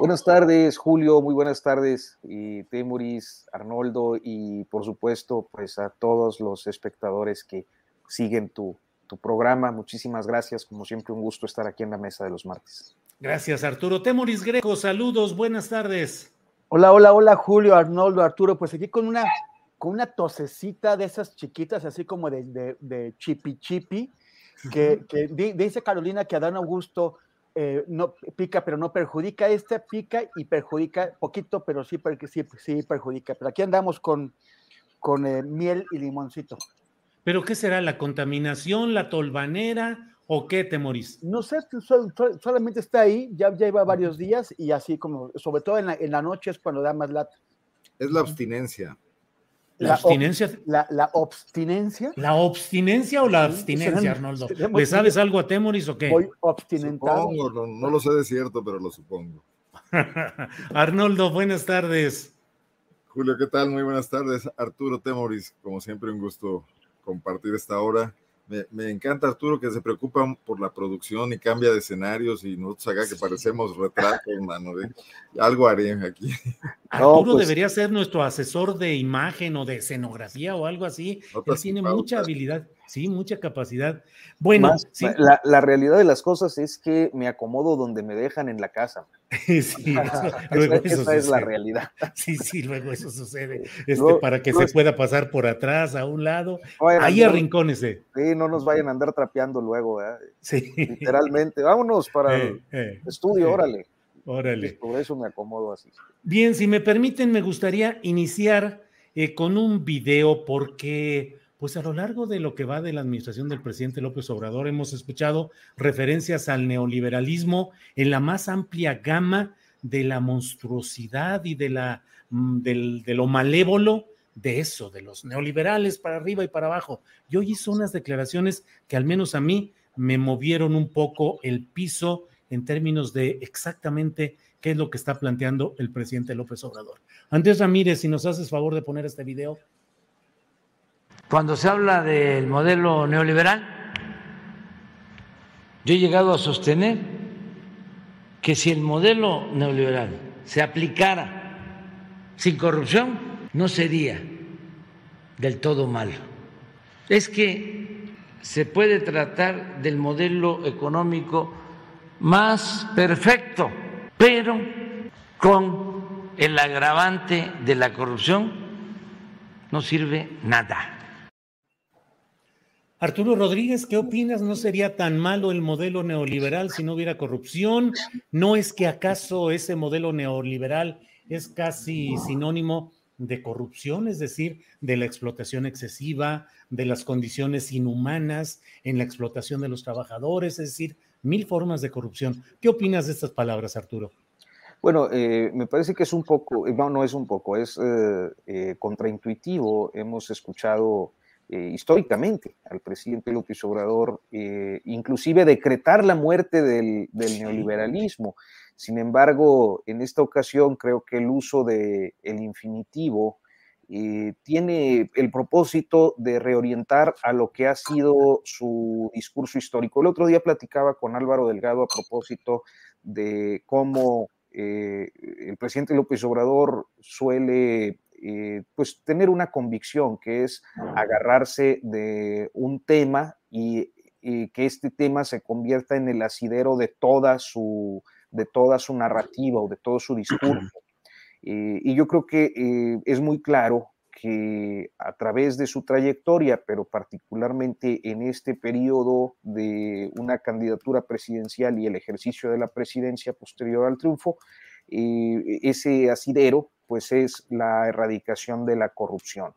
Buenas tardes, Julio, muy buenas tardes, y Temuris, Arnoldo, y por supuesto, pues a todos los espectadores que siguen tu, tu, programa. Muchísimas gracias, como siempre, un gusto estar aquí en la mesa de los martes. Gracias, Arturo. Temuris Greco, saludos, buenas tardes. Hola, hola, hola, Julio, Arnoldo, Arturo, pues aquí con una, con una tosecita de esas chiquitas, así como de, de, de chipi chipi, que, que dice Carolina que Adán Augusto eh, no pica, pero no perjudica. Este pica y perjudica poquito, pero sí, sí, sí perjudica. Pero aquí andamos con, con eh, miel y limoncito. ¿Pero qué será? ¿La contaminación, la tolvanera o qué, Temoris? No sé, sol, sol, solamente está ahí, ya, ya lleva varios días y así como, sobre todo en la, en la noche es cuando da más lata. Es la abstinencia. La, abstinencia. La, la, abstinencia. ¿La abstinencia o la abstinencia, Arnoldo? ¿Le sabes algo a Temoris o qué? Voy abstinentado. Supongo, no, no, lo sé de cierto, pero lo supongo. Arnoldo, buenas tardes. Julio, ¿qué tal? Muy buenas tardes. Arturo Temoris, como siempre, un gusto compartir esta hora. Me, me, encanta Arturo que se preocupa por la producción y cambia de escenarios y nosotros acá que parecemos retratos, hermano. De, algo haré aquí. Arturo no, pues, debería ser nuestro asesor de imagen o de escenografía o algo así. Él tiene mucha habilidad, sí, mucha capacidad. Bueno, Más, sí. la, la, realidad de las cosas es que me acomodo donde me dejan en la casa. sí, eso, luego esa, eso esa es la realidad. Sí, sí, luego eso sucede. Este, no, para que se pueda pasar por atrás, a un lado. No ahí arrincónese. Sí, no nos vayan a andar trapeando luego. ¿eh? Sí. Literalmente. Vámonos para Eh, el eh, estudio, eh. órale. Órale. Por eso me acomodo así. Bien, si me permiten, me gustaría iniciar eh, con un video porque, pues a lo largo de lo que va de la administración del presidente López Obrador, hemos escuchado referencias al neoliberalismo en la más amplia gama de la monstruosidad y de, la, mm, del, de lo malévolo de eso, de los neoliberales para arriba y para abajo. Y hoy hizo unas declaraciones que al menos a mí me movieron un poco el piso en términos de exactamente qué es lo que está planteando el presidente López Obrador. Andrés Ramírez, si nos haces favor de poner este video. Cuando se habla del modelo neoliberal, yo he llegado a sostener que si el modelo neoliberal se aplicara sin corrupción, no sería del todo malo. Es que se puede tratar del modelo económico más perfecto, pero con el agravante de la corrupción no sirve nada. Arturo Rodríguez, ¿qué opinas? ¿No sería tan malo el modelo neoliberal si no hubiera corrupción? ¿No es que acaso ese modelo neoliberal es casi sinónimo de corrupción, es decir, de la explotación excesiva, de las condiciones inhumanas en la explotación de los trabajadores, es decir, mil formas de corrupción. ¿Qué opinas de estas palabras, Arturo? Bueno, eh, me parece que es un poco, no, no es un poco, es eh, eh, contraintuitivo. Hemos escuchado históricamente al presidente López Obrador inclusive decretar la muerte del, del, neoliberalismo. Sin embargo, en esta ocasión creo que el uso del el infinitivo eh, tiene el propósito de reorientar a lo que ha sido su discurso histórico. El otro día platicaba con Álvaro Delgado a propósito de cómo eh, el presidente López Obrador suele eh, pues tener una convicción que es agarrarse de un tema y, que este tema se convierta en el asidero de toda su, de toda su narrativa o de todo su discurso. y yo creo que es muy claro que a través de su trayectoria, pero particularmente en este periodo de una candidatura presidencial y el ejercicio de la presidencia posterior al triunfo, eh, ese asidero pues es la erradicación de la corrupción.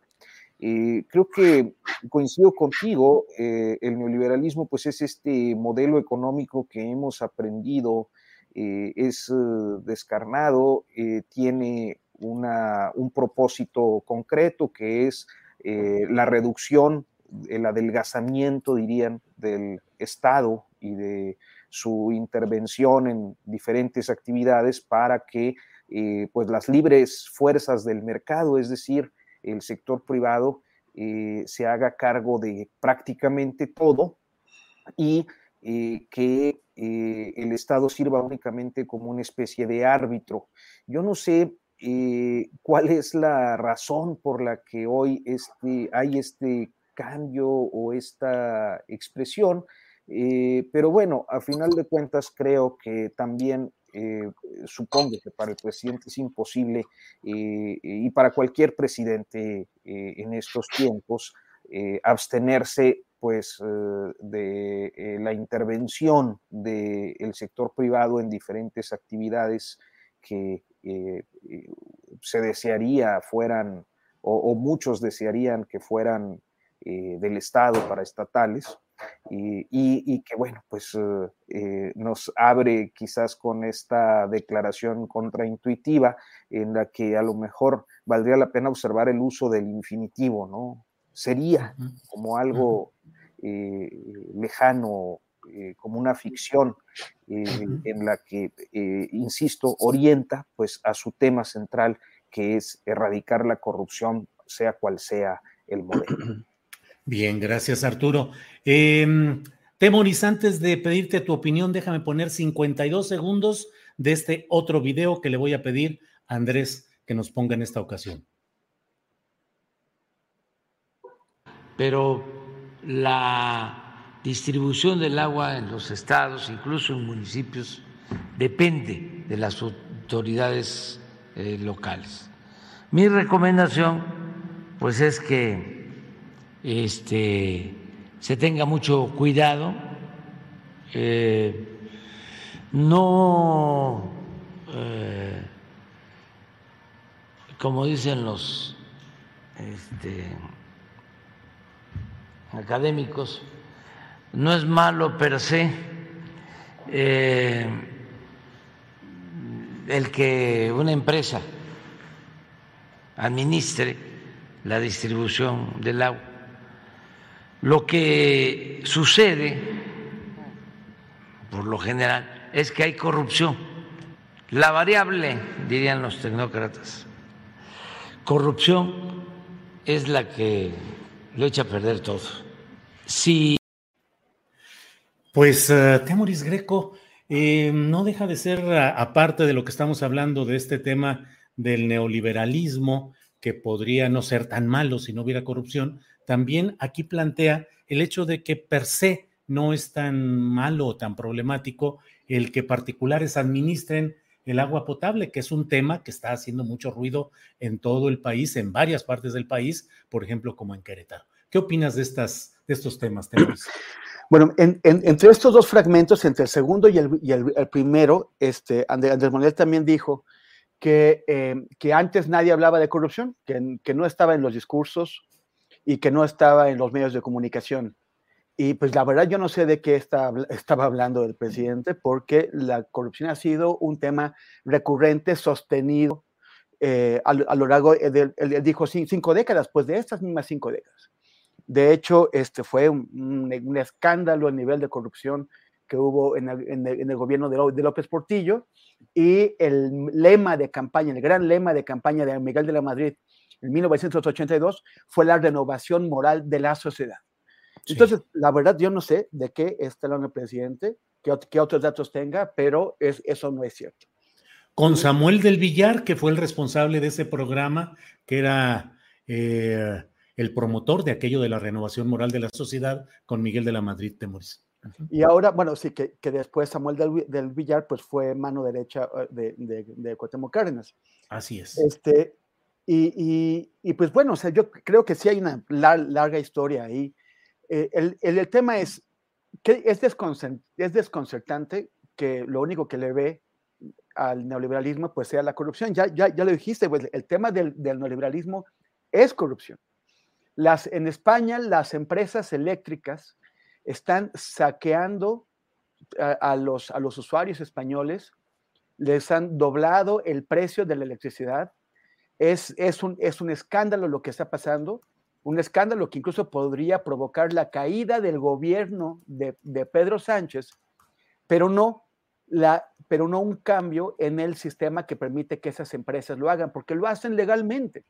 Eh, creo que coincido contigo, eh, el neoliberalismo pues es este modelo económico que hemos aprendido, es descarnado, tiene un propósito concreto que es eh, la reducción, el adelgazamiento, dirían, del Estado y de su intervención en diferentes actividades para que eh, pues las libres fuerzas del mercado, es decir, el sector privado, eh, se haga cargo de prácticamente todo y que el Estado sirva únicamente como una especie de árbitro. Yo no sé eh, cuál es la razón por la que hoy este, hay este cambio o esta expresión. Eh, pero bueno, a final de cuentas creo que también eh, supongo que para el presidente es imposible y para cualquier presidente en estos tiempos abstenerse pues de la intervención del sector privado en diferentes actividades que eh, eh, se desearía fueran, o, muchos desearían que fueran eh, del Estado para estatales, y, que, bueno, pues nos abre quizás con esta declaración contraintuitiva en la que a lo mejor valdría la pena observar el uso del infinitivo, ¿no? Sería como algo lejano eh, como una ficción eh, en la que, eh, insisto, orienta pues a su tema central, que es erradicar la corrupción, sea cual sea el modelo. Bien, gracias Arturo. Em, Temoris, antes de pedirte tu opinión, déjame poner 52 segundos de este otro video que le voy a pedir a Andrés que nos ponga en esta ocasión. Pero la distribución del agua en los estados, incluso en municipios, depende de las autoridades eh, locales. Mi recomendación, pues, es que este, se tenga mucho cuidado, eh, no, eh, como dicen los este, académicos, no es malo per se eh, el que una empresa administre la distribución del agua. Lo que sucede, por lo general, es que hay corrupción. La variable, dirían los tecnócratas, corrupción es la que lo echa a perder todo. Si pues uh, Temoris Greco eh, no deja de ser, aparte de lo que estamos hablando de este tema del neoliberalismo, que podría no ser tan malo si no hubiera corrupción, también aquí plantea el hecho de que per se no es tan malo o tan problemático el que particulares administren el agua potable, que es un tema que está haciendo mucho ruido en todo el país, en varias partes del país, por ejemplo, como en Querétaro. ¿Qué opinas de, estas, de estos temas? Bueno, entre estos dos fragmentos, entre el segundo y el, primero, este, Andrés Manuel también dijo que, eh, que, antes nadie hablaba de corrupción, que, no estaba en los discursos y que no estaba en los medios de comunicación. Y pues la verdad yo no sé de qué estaba hablando el presidente, porque la corrupción ha sido un tema recurrente, sostenido eh, a, lo largo, de, él dijo cinco décadas, pues de estas mismas cinco décadas. De hecho, este fue un, escándalo a nivel de corrupción que hubo en el, gobierno de, López Portillo y el lema de campaña, el gran lema de campaña de Miguel de la Madrid en 1982 fue la renovación moral de la sociedad. Entonces, la verdad, yo no sé de qué está el presidente. que, otros datos tenga, pero es, eso no es cierto. Con Samuel del Villar, que fue el responsable de ese programa, que era eh, el promotor de aquello de la renovación moral de la sociedad, con Miguel de la Madrid Temoris. Y ahora, bueno, sí, que, que después Samuel del, Villar, pues fue mano derecha eh, de, de, de Cuauhtémoc Cárdenas. Así es. Este, y, y, pues bueno, o sea, yo creo que sí hay una larga historia ahí. Eh, el, el, tema es que es, es desconcertante que lo único que le ve al neoliberalismo pues sea la corrupción. Ya, ya, ya lo dijiste, pues el tema del, del neoliberalismo es corrupción. Las, en España las empresas eléctricas están saqueando a, los, a los usuarios españoles, les han doblado el precio de la electricidad. Es, es, un, es un escándalo lo que está pasando, un escándalo que incluso podría provocar la caída del gobierno de, de Pedro Sánchez, pero no, la, pero no un cambio en el sistema que permite que esas empresas lo hagan, porque lo hacen legalmente.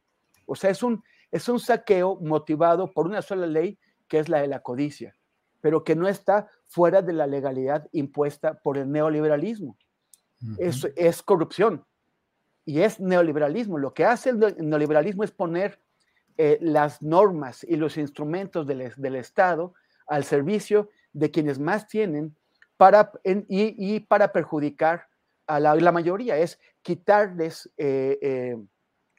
O sea, es un, es un saqueo motivado por una sola ley, que es la de la codicia pero que no está fuera de la legalidad impuesta por el neoliberalismo. Eso es corrupción y es neoliberalismo. Lo que hace el neoliberalismo es poner eh, las normas y los instrumentos del, Estado al servicio de quienes más tienen para, y, para perjudicar a la, mayoría, es quitarles eh, eh,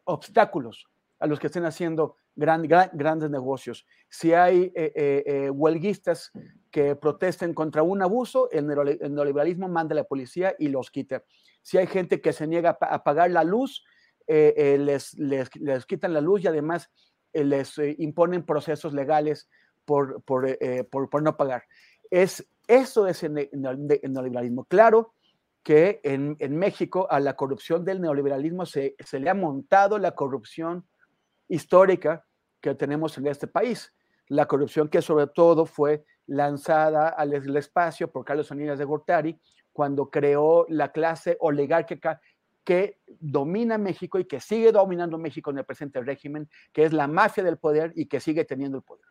obstáculos a los que estén haciendo grandes negocios. Si hay eh, eh, eh, huelguistas que protesten contra un abuso, el, neoliberalismo manda a la policía y los quita. Si hay gente que se niega a pagar la luz, les, les, quitan la luz y además les imponen procesos legales por, por, por, no pagar. Es, eso es el, neoliberalismo. Claro que en, en, México a la corrupción del neoliberalismo se, se le ha montado la corrupción histórica que tenemos en este país. La corrupción que sobre todo fue lanzada al espacio por Carlos Salinas de Gortari cuando creó la clase oligárquica que domina México y que sigue dominando México en el presente régimen, que es la mafia del poder y que sigue teniendo el poder.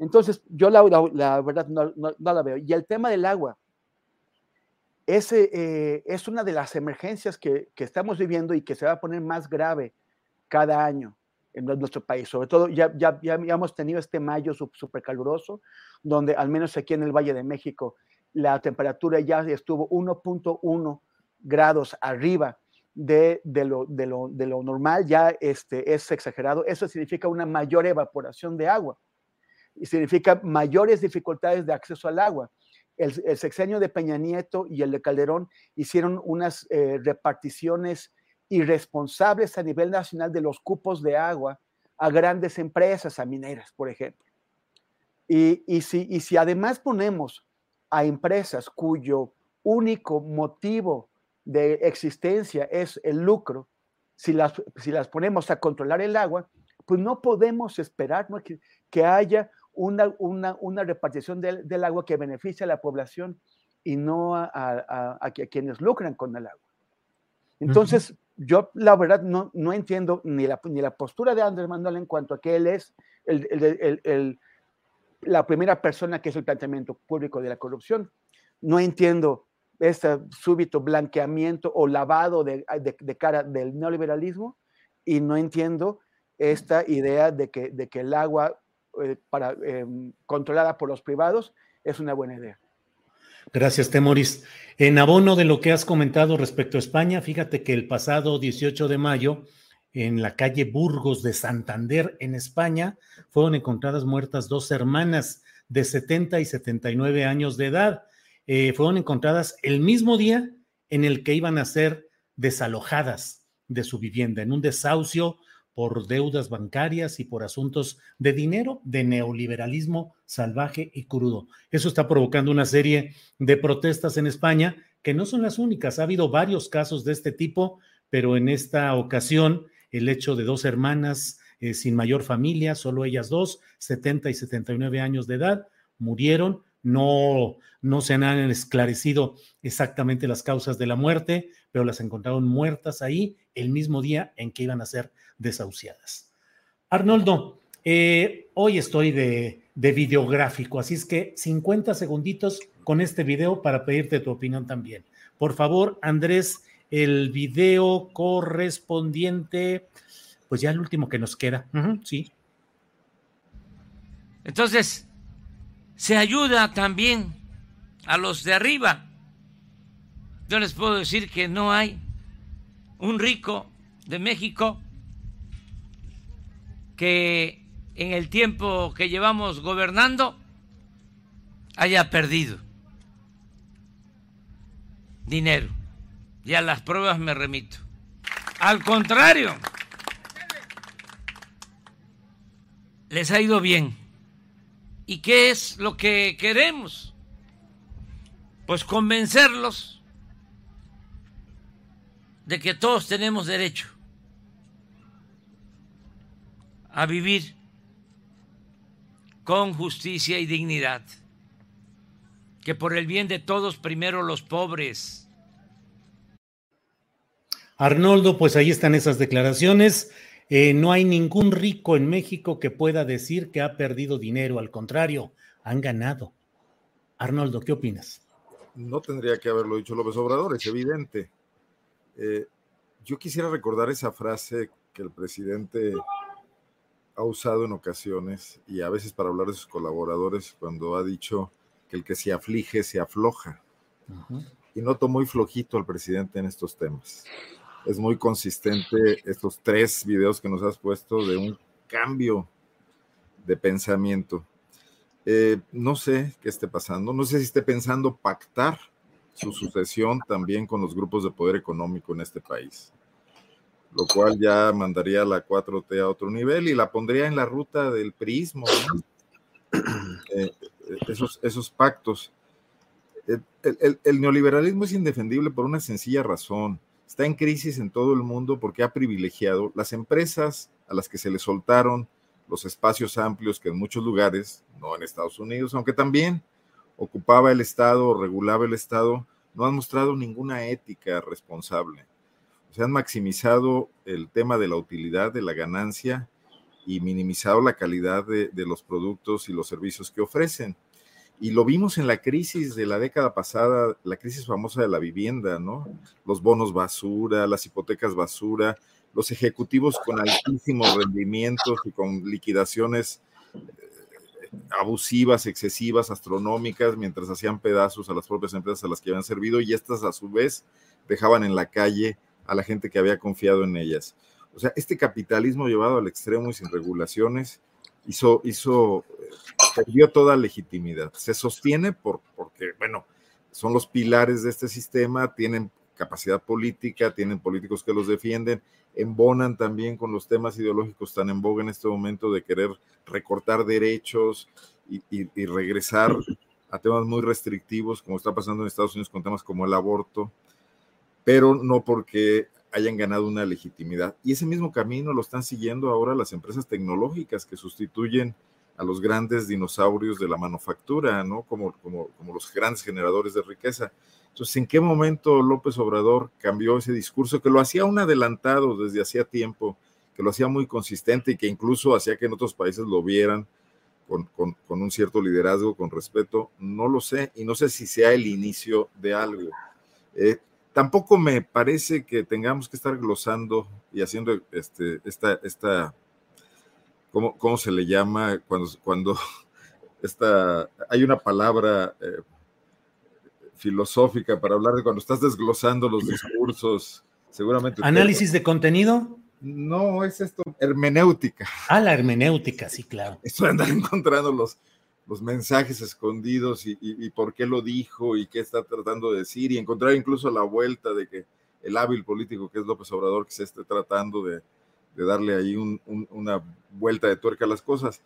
Entonces, yo la, verdad no, la veo. Y el tema del agua, ese, eh, es una de las emergencias que, que, estamos viviendo y que se va a poner más grave cada año en nuestro país. Sobre todo, ya, ya, ya hemos tenido este mayo súper caluroso, donde al menos aquí en el Valle de México la temperatura ya estuvo 1.1 grados arriba de, de, lo, de, lo, de, lo, normal, ya este, es exagerado. Eso significa una mayor evaporación de agua y significa mayores dificultades de acceso al agua. El, sexenio de Peña Nieto y el de Calderón hicieron unas eh, reparticiones irresponsables a nivel nacional de los cupos de agua a grandes empresas, a mineras, por ejemplo. Y, y, si, y si además ponemos a empresas cuyo único motivo de existencia es el lucro, si las, si las ponemos a controlar el agua, pues no podemos esperar que, que, haya una, una, una repartición del, del, agua que beneficie a la población y no a, a, a, quienes lucran con el agua. Entonces, yo la verdad no, no entiendo ni la, ni la postura de Andrés Manuel en cuanto a que él es el, el, el, la primera persona que es el planteamiento público de la corrupción. No entiendo este súbito blanqueamiento o lavado de, de, cara del neoliberalismo y no entiendo esta idea de que, de que el agua eh, para, eh, controlada por los privados es una buena idea. Gracias, Temoris. En abono de lo que has comentado respecto a España, fíjate que el pasado 18 de mayo, en la calle Burgos de Santander, en España, fueron encontradas muertas dos hermanas de 70 y 79 años de edad. Eh, fueron encontradas el mismo día en el que iban a ser desalojadas de su vivienda, en un desahucio por deudas bancarias y por asuntos de dinero, de neoliberalismo salvaje y crudo. Eso está provocando una serie de protestas en España que no son las únicas. Ha habido varios casos de este tipo, pero en esta ocasión el hecho de dos hermanas eh, sin mayor familia, solo ellas dos, 70 y 79 años de edad, murieron. No, no se han esclarecido exactamente las causas de la muerte, pero las encontraron muertas ahí el mismo día en que iban a ser desahuciadas. Arnoldo, eh, hoy estoy de, de, videográfico, así es que 50 segunditos con este video para pedirte tu opinión también. Por favor, Andrés, el video correspondiente, pues ya el último que nos queda. sí. Entonces, se ayuda también a los de arriba. Yo les puedo decir que no hay un rico de México que en el tiempo que llevamos gobernando haya perdido dinero. Y a las pruebas me remito. Al contrario, les ha ido bien. ¿Y qué es lo que queremos? Pues convencerlos de que todos tenemos derecho a vivir con justicia y dignidad. Que por el bien de todos, primero los pobres. Arnoldo, pues ahí están esas declaraciones. Eh, no hay ningún rico en México que pueda decir que ha perdido dinero, al contrario, han ganado. Arnoldo, ¿qué opinas? No tendría que haberlo dicho López Obrador, es evidente. Eh, yo quisiera recordar esa frase que el presidente ha usado en ocasiones y a veces para hablar de sus colaboradores cuando ha dicho que el que se aflige se afloja. Y noto muy flojito al presidente en estos temas. Es muy consistente estos tres videos que nos has puesto de un cambio de pensamiento. Eh, no sé qué esté pasando, no sé si esté pensando pactar su sucesión también con los grupos de poder económico en este país lo cual ya mandaría la 4T a otro nivel y la pondría en la ruta del prismo, eh, esos, esos pactos. El, neoliberalismo es indefendible por una sencilla razón. Está en crisis en todo el mundo porque ha privilegiado las empresas a las que se le soltaron los espacios amplios que en muchos lugares, no en Estados Unidos, aunque también ocupaba el Estado o regulaba el Estado, no han mostrado ninguna ética responsable se han maximizado el tema de la utilidad, de la ganancia y minimizado la calidad de, los productos y los servicios que ofrecen. Y lo vimos en la crisis de la década pasada, la crisis famosa de la vivienda, ¿no? Los bonos basura, las hipotecas basura, los ejecutivos con altísimos rendimientos y con liquidaciones abusivas, excesivas, astronómicas, mientras hacían pedazos a las propias empresas a las que habían servido y estas a su vez dejaban en la calle a la gente que había confiado en ellas. O sea, este capitalismo llevado al extremo y sin regulaciones hizo, hizo, eh, perdió toda legitimidad. Se sostiene por, porque, bueno, son los pilares de este sistema, tienen capacidad política, tienen políticos que los defienden, embonan también con los temas ideológicos tan en boga en este momento de querer recortar derechos y, y regresar a temas muy restrictivos, como está pasando en Estados Unidos con temas como el aborto pero no porque hayan ganado una legitimidad. Y ese mismo camino lo están siguiendo ahora las empresas tecnológicas que sustituyen a los grandes dinosaurios de la manufactura, ¿no? Como, como, como los grandes generadores de riqueza. Entonces, ¿en qué momento López Obrador cambió ese discurso que lo hacía un adelantado desde hacía tiempo, que lo hacía muy consistente y que incluso hacía que en otros países lo vieran con, un cierto liderazgo, con respeto? No lo sé y no sé si sea el inicio de algo. Eh, Tampoco me parece que tengamos que estar glosando y haciendo este, esta, esta ¿cómo, cómo se le llama? Cuando, cuando esta, hay una palabra eh, filosófica para hablar de cuando estás desglosando los discursos, seguramente. ¿Análisis de contenido? No, es esto, hermenéutica. Ah, la hermenéutica, sí, claro. Esto de andar encontrando los, los mensajes escondidos y, por qué lo dijo y qué está tratando de decir y encontrar incluso la vuelta de que el hábil político que es López Obrador que se esté tratando de, darle ahí una vuelta de tuerca a las cosas.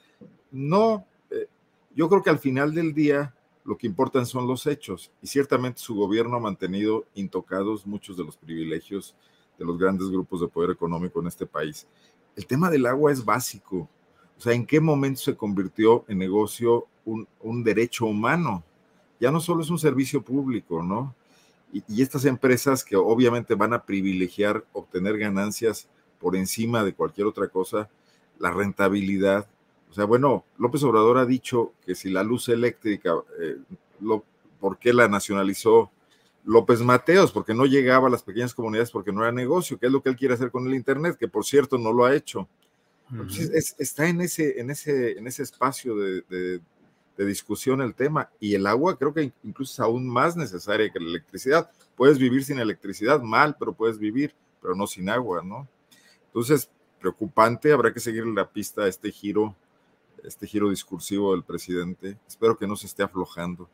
No, eh, yo creo que al final del día lo que importan son los hechos y ciertamente su gobierno ha mantenido intocados muchos de los privilegios de los grandes grupos de poder económico en este país. El tema del agua es básico o sea, ¿en qué momento se convirtió en negocio un, derecho humano? Ya no solo es un servicio público, ¿no? Y, estas empresas que obviamente van a privilegiar obtener ganancias por encima de cualquier otra cosa, la rentabilidad. O sea, bueno, López Obrador ha dicho que si la luz eléctrica, eh, por qué la nacionalizó López Mateos, porque no llegaba a las pequeñas comunidades porque no era negocio, que es lo que él quiere hacer con el Internet, que por cierto no lo ha hecho. está en ese, en ese, en ese espacio de, discusión el tema y el agua creo que incluso es aún más necesaria que la electricidad. Puedes vivir sin electricidad mal, pero puedes vivir, pero no sin agua, ¿no? Entonces, preocupante, habrá que seguir la pista a este giro, este giro discursivo del presidente. Espero que no se esté aflojando.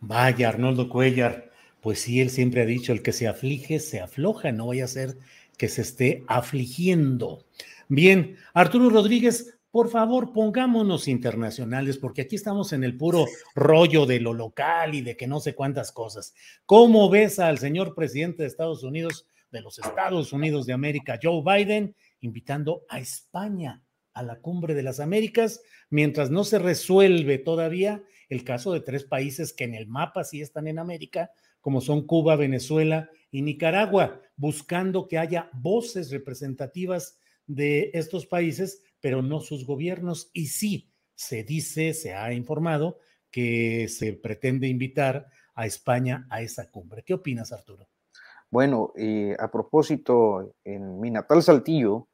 Vaya, Arnoldo Cuellar, pues sí, él siempre ha dicho, el que se aflige, se afloja, no vaya a ser que se esté afligiendo. Bien, Arturo Rodríguez, por favor, pongámonos internacionales, porque aquí estamos en el puro rollo de lo local y de que no sé cuántas cosas. ¿Cómo ves al señor presidente de Estados Unidos, de los Estados Unidos de América, Joe Biden, invitando a España a la cumbre de las Américas, mientras no se resuelve todavía el caso de tres países que en el mapa sí están en América, como son Cuba, Venezuela y Nicaragua, buscando que haya voces representativas de estos países, pero no sus gobiernos. Y sí, se dice, se ha informado que se pretende invitar a España a esa cumbre. ¿Qué opinas, Arturo? Bueno, eh, a propósito, en mi natal Saltillo,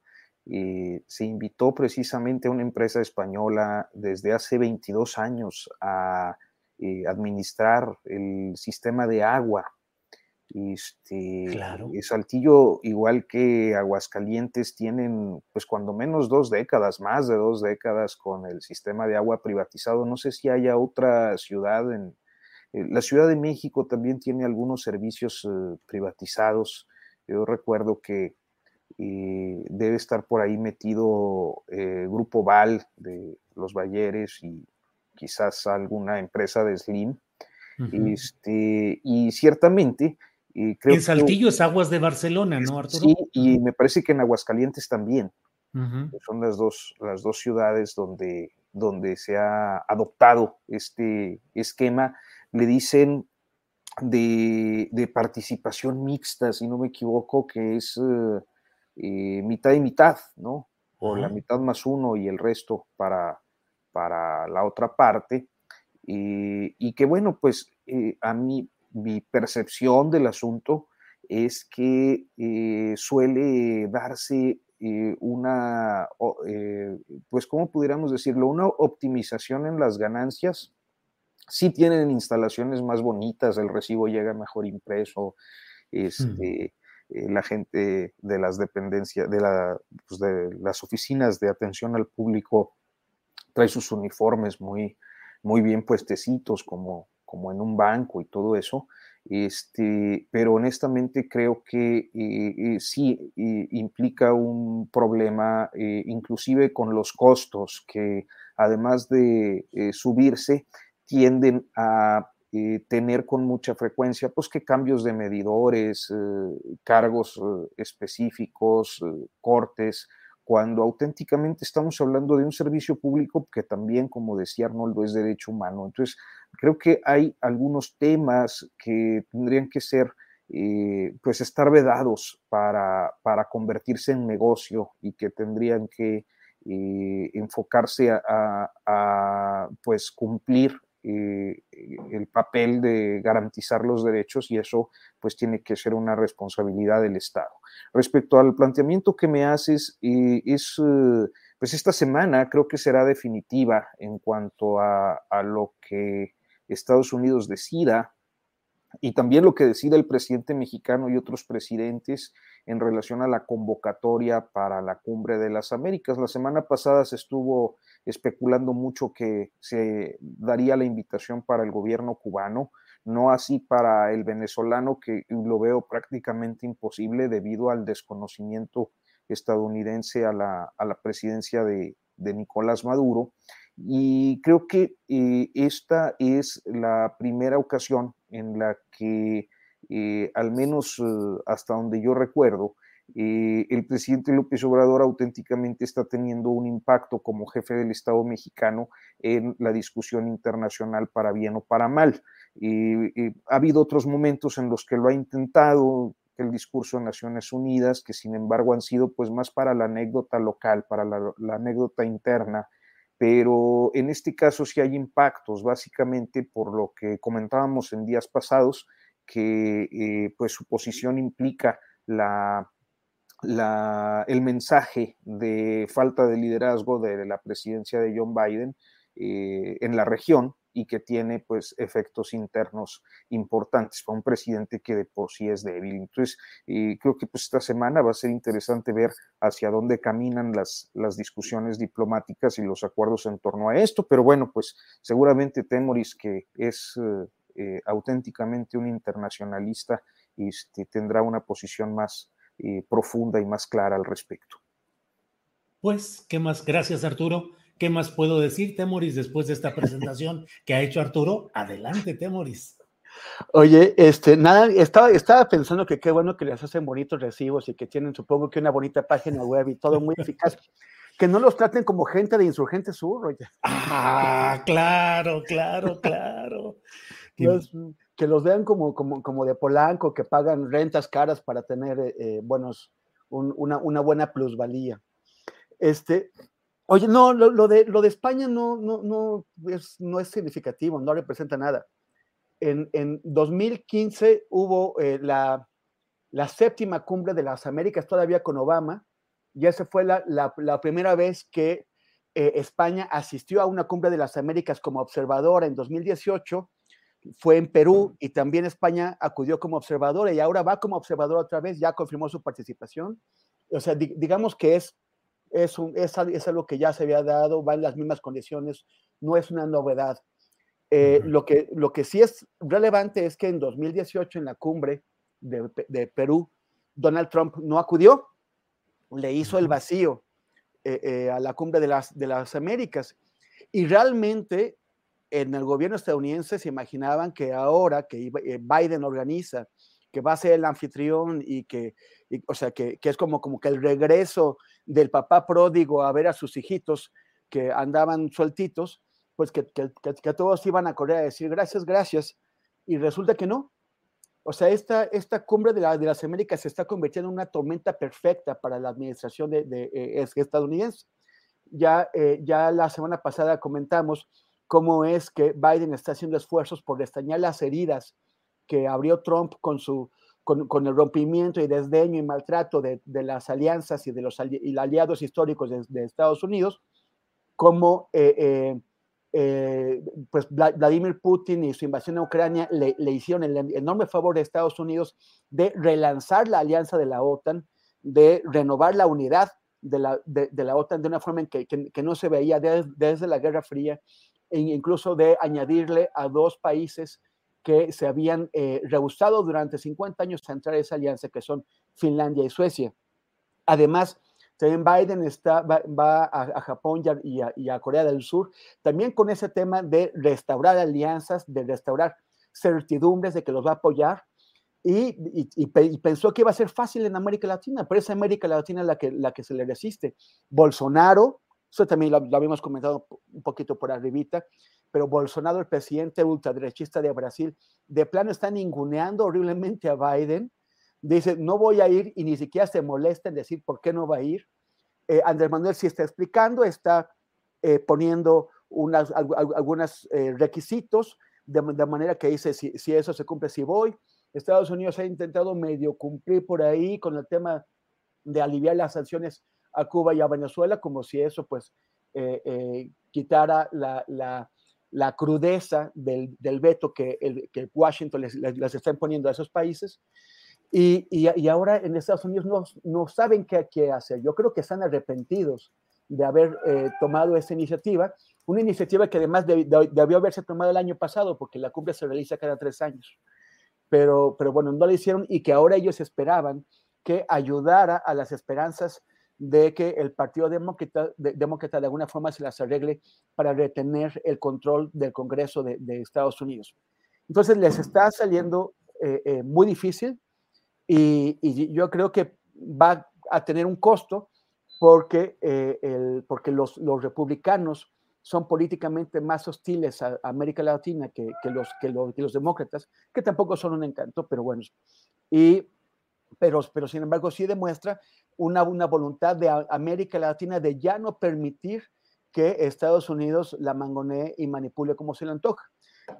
eh, se invitó precisamente a una empresa española desde hace 22 años a eh, administrar el sistema de agua. Este, claro. Saltillo, igual que Aguascalientes, tienen pues cuando menos dos décadas, más de dos décadas con el sistema de agua privatizado. No sé si haya otra ciudad en... Eh, la Ciudad de México también tiene algunos servicios privatizados. Yo recuerdo que y debe estar por ahí metido eh, Grupo Val de los Balleres y quizás alguna empresa de Slim. este, y ciertamente... Eh, creo en Saltillo es Aguas de Barcelona, ¿no, Arturo? Sí, y me parece que en Aguascalientes también. Son las dos, las dos ciudades donde, donde se ha adoptado este esquema. Le dicen de, de participación mixta, si no me equivoco, que es... Eh, eh, mitad y mitad, ¿no? O la mitad más uno y el resto para, para la otra parte. y que bueno, pues eh, a mí mi percepción del asunto es que eh, suele darse una, pues ¿cómo pudiéramos decirlo? Una optimización en las ganancias. Sí tienen instalaciones más bonitas, el recibo llega mejor impreso, hmm. este, eh, la gente de las dependencias, de, la, pues, de, las oficinas de atención al público trae sus uniformes muy, muy bien puestecitos, como, como en un banco y todo eso. Este, pero honestamente creo que eh, eh, sí implica un problema, inclusive con los costos, que además de subirse, tienden a eh, tener con mucha frecuencia, pues que cambios de medidores, eh, cargos eh, específicos, cortes, cuando auténticamente estamos hablando de un servicio público que también, como decía Arnoldo, es derecho humano. Entonces, creo que hay algunos temas que tendrían que ser, pues, estar vedados para, para convertirse en negocio y que tendrían que enfocarse a, a, pues, cumplir eh, el papel de garantizar los derechos y eso pues tiene que ser una responsabilidad del Estado. Respecto al planteamiento que me haces, eh, es eh, pues esta semana creo que será definitiva en cuanto a, a lo que Estados Unidos decida y también lo que decida el presidente mexicano y otros presidentes en relación a la convocatoria para la cumbre de las Américas. La semana pasada se estuvo especulando mucho que se daría la invitación para el gobierno cubano, no así para el venezolano, que lo veo prácticamente imposible debido al desconocimiento estadounidense a la, presidencia de, Nicolás Maduro. Y creo que eh, esta es la primera ocasión en la que, eh, al menos eh, hasta donde yo recuerdo, eh, el presidente López Obrador auténticamente está teniendo un impacto como jefe del Estado mexicano en la discusión internacional para bien o para mal. ha habido otros momentos en los que lo ha intentado, el discurso de Naciones Unidas, que sin embargo han sido pues más para la anécdota local, para la, anécdota interna pero en este caso sí hay impactos, básicamente por lo que comentábamos en días pasados, que eh, pues su posición implica la, el mensaje de falta de liderazgo de la presidencia de John Biden eh, en la región y que tiene pues efectos internos importantes para un presidente que de por sí es débil. Entonces, eh, creo que pues esta semana va a ser interesante ver hacia dónde caminan las, las discusiones diplomáticas y los acuerdos en torno a esto, pero bueno, pues seguramente Temoris, que es eh, auténticamente un internacionalista, este, tendrá una posición más profunda y más clara al respecto. Pues, ¿qué más? Gracias, Arturo. ¿Qué más puedo decir, Temoris, después de esta presentación que ha hecho Arturo? Adelante, Temoris. Oye, este, nada, estaba, estaba pensando que qué bueno que les hacen bonitos recibos y que tienen, supongo que una bonita página web y todo muy eficaz. que no los traten como gente de Insurgente Sur, oye. Ah, claro, claro, claro. que los vean como, como, como, de Polanco, que pagan rentas caras para tener eh, eh, buenos, una, una, buena plusvalía. Este, Oye, no, lo, de, lo de España no, no, no, es, no es significativo, no representa nada. En, en 2015 hubo eh, la, la, séptima cumbre de las Américas, todavía con Obama, y esa fue la, la, primera vez que eh, España asistió a una cumbre de las Américas como observadora en 2018, fue en Perú y también España acudió como observadora y ahora va como observadora otra vez, ya confirmó su participación. O sea, digamos que es es, un, es, algo que ya se había dado, va en las mismas condiciones, no es una novedad. Eh, lo, que, lo que sí es relevante es que en 2018, en la cumbre de, Perú, Donald Trump no acudió, le hizo el vacío eh, eh, a la cumbre de las, de las Américas. Y realmente en el gobierno estadounidense se imaginaban que ahora que Biden organiza, que va a ser el anfitrión y que, o sea, que, que, es como, como que el regreso del papá pródigo a ver a sus hijitos que andaban sueltitos, pues que, que, todos iban a correr a decir gracias, gracias, y resulta que no. O sea, esta, esta cumbre de, la, de las Américas se está convirtiendo en una tormenta perfecta para la administración de, de, eh, estadounidense. Ya, eh, ya la semana pasada comentamos cómo es que Biden está haciendo esfuerzos por destañar las heridas que abrió Trump con su con, el rompimiento y desdeño y maltrato de, las alianzas y de los aliados históricos de, Estados Unidos, como eh, eh, eh, pues Vladimir Putin y su invasión a Ucrania le, hicieron el enorme favor a Estados Unidos de relanzar la alianza de la OTAN, de renovar la unidad de la, de, la OTAN de una forma en que, que, no se veía desde, desde la Guerra Fría, e incluso de añadirle a dos países que se habían eh, rehusado durante 50 años a entrar a esa alianza, que son Finlandia y Suecia. Además, también Biden está, va, a, Japón y a, Corea del Sur, también con ese tema de restaurar alianzas, de restaurar certidumbres de que los va a apoyar. Y, pensó que iba a ser fácil en América Latina, pero es América Latina la que, la que se le resiste. Bolsonaro, eso también lo, lo habíamos comentado un poquito por arribita, pero Bolsonaro, el presidente ultraderechista de Brasil, de plano está ninguneando horriblemente a Biden. Dice, no voy a ir y ni siquiera se molesta en decir por qué no va a ir. Eh, Andrés Manuel sí está explicando, está eh, poniendo unas, algunos eh, requisitos de, manera que dice, si, si eso se cumple, si voy. Estados Unidos ha intentado medio cumplir por ahí con el tema de aliviar las sanciones a Cuba y a Venezuela, como si eso pues quitara la, la, la crudeza del, del veto que, el, que Washington les, les, está imponiendo a esos países. Y, y, ahora en Estados Unidos no, no saben qué, qué, hacer. Yo creo que están arrepentidos de haber eh, tomado esa iniciativa, una iniciativa que además debió haberse tomado el año pasado, porque la cumbre se realiza cada tres años. Pero, pero bueno, no lo hicieron y que ahora ellos esperaban que ayudara a las esperanzas de que el Partido Demócrata de, Demócrata de alguna forma se las arregle para retener el control del Congreso de, Estados Unidos. Entonces les está saliendo eh, eh, muy difícil y, yo creo que va a tener un costo porque, eh, el, porque los, los, republicanos son políticamente más hostiles a América Latina que, los, que, los, que los demócratas, que tampoco son un encanto, pero bueno. Y pero, pero sin embargo sí demuestra una, una voluntad de América Latina de ya no permitir que Estados Unidos la mangonee y manipule como se le antoja.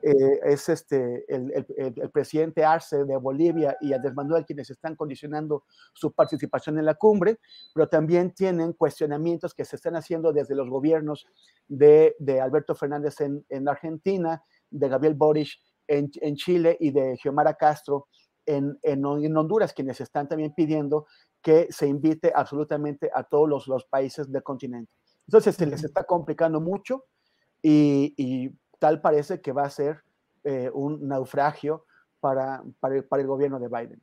Eh, es este, el, el, presidente Arce de Bolivia y Andrés Manuel quienes están condicionando su participación en la cumbre, pero también tienen cuestionamientos que se están haciendo desde los gobiernos de, de Alberto Fernández en, en, Argentina, de Gabriel Boric en, en Chile y de Xiomara Castro en, en, Honduras, quienes están también pidiendo que se invite absolutamente a todos los, los países del continente. Entonces se les está complicando mucho y, y tal parece que va a ser eh, un naufragio para, para, el, para, el, gobierno de Biden.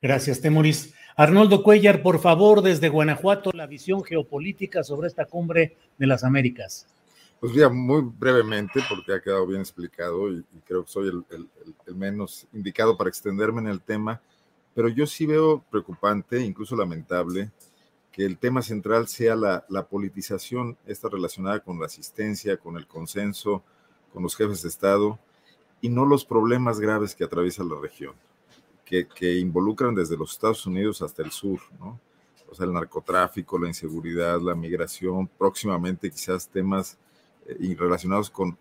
Gracias, Temoris. Arnoldo Cuellar, por favor, desde Guanajuato, la visión geopolítica sobre esta cumbre de las Américas. Pues ya muy brevemente, porque ha quedado bien explicado y, y creo que soy el, el, el, menos indicado para extenderme en el tema, pero yo sí veo preocupante, incluso lamentable, que el tema central sea la, la, politización, esta relacionada con la asistencia, con el consenso, con los jefes de Estado, y no los problemas graves que atraviesa la región, que, que involucran desde los Estados Unidos hasta el sur, ¿no? O sea, el narcotráfico, la inseguridad, la migración, próximamente quizás temas eh, relacionados con,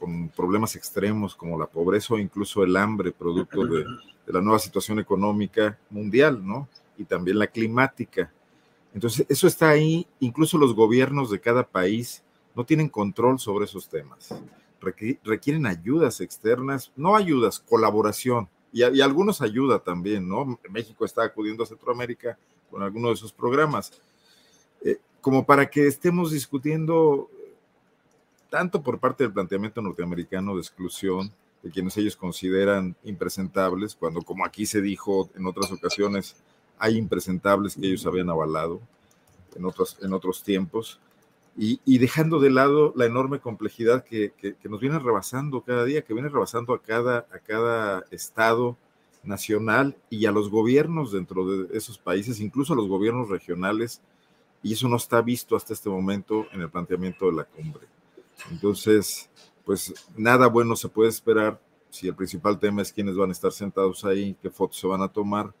con, problemas extremos como la pobreza o incluso el hambre, producto de, de la nueva situación económica mundial, ¿no? y también la climática. Entonces, eso está ahí, incluso los gobiernos de cada país no tienen control sobre esos temas. Requieren ayudas externas, no ayudas, colaboración. Y, y algunos ayuda también, ¿no? México está acudiendo a Centroamérica con algunos de esos programas. Eh, como para que estemos discutiendo tanto por parte del planteamiento norteamericano de exclusión de quienes ellos consideran impresentables, cuando como aquí se dijo en otras ocasiones, hay impresentables que ellos habían avalado en otros, en otros tiempos, y, dejando de lado la enorme complejidad que, que, que, nos viene rebasando cada día, que viene rebasando a cada, a cada estado nacional y a los gobiernos dentro de esos países, incluso a los gobiernos regionales, y eso no está visto hasta este momento en el planteamiento de la cumbre. Entonces, pues nada bueno se puede esperar si el principal tema es quiénes van a estar sentados ahí, qué fotos se van a tomar,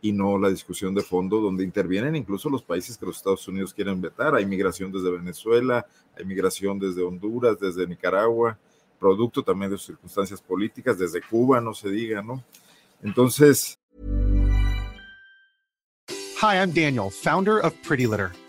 y no la discusión de fondo donde intervienen incluso los países que los Estados Unidos quieren vetar. Hay migración desde Venezuela, hay migración desde Honduras, desde Nicaragua, producto también de circunstancias políticas, desde Cuba, no se diga, ¿no? Entonces... Hi, I'm Daniel, founder of Pretty Litter.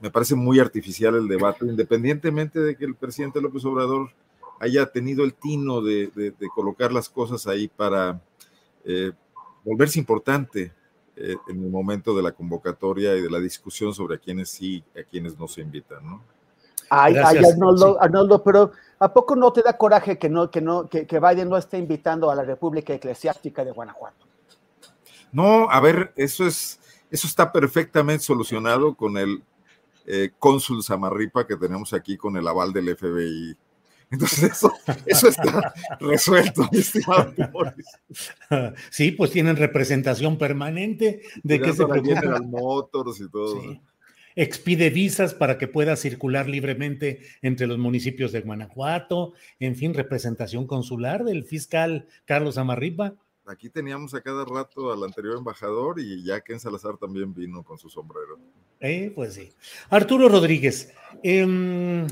Me parece muy artificial el debate, independientemente de que el presidente López Obrador haya tenido el tino de, de, de colocar las cosas ahí para eh, volverse importante eh, en el momento de la convocatoria y de la discusión sobre a quienes sí y a quienes no se invitan, ¿no? Ay, ay Arnoldo, sí. Arnoldo, pero ¿a poco no te da coraje que, no, que, no, que, que Biden no esté invitando a la República Eclesiástica de Guanajuato? No, a ver, eso es, eso está perfectamente solucionado con el eh, cónsul Samarripa que tenemos aquí con el aval del FBI. Entonces, eso, eso está resuelto, mi estimado. Sí, pues tienen representación permanente de que se preocupen. Motors y todo. Sí. Expide visas para que pueda circular libremente entre los municipios de Guanajuato, en fin, representación consular del fiscal Carlos Amarripa. Aquí teníamos a cada rato al anterior embajador y ya Ken Salazar también vino con su sombrero. Eh, pues sí. Arturo Rodríguez, eh,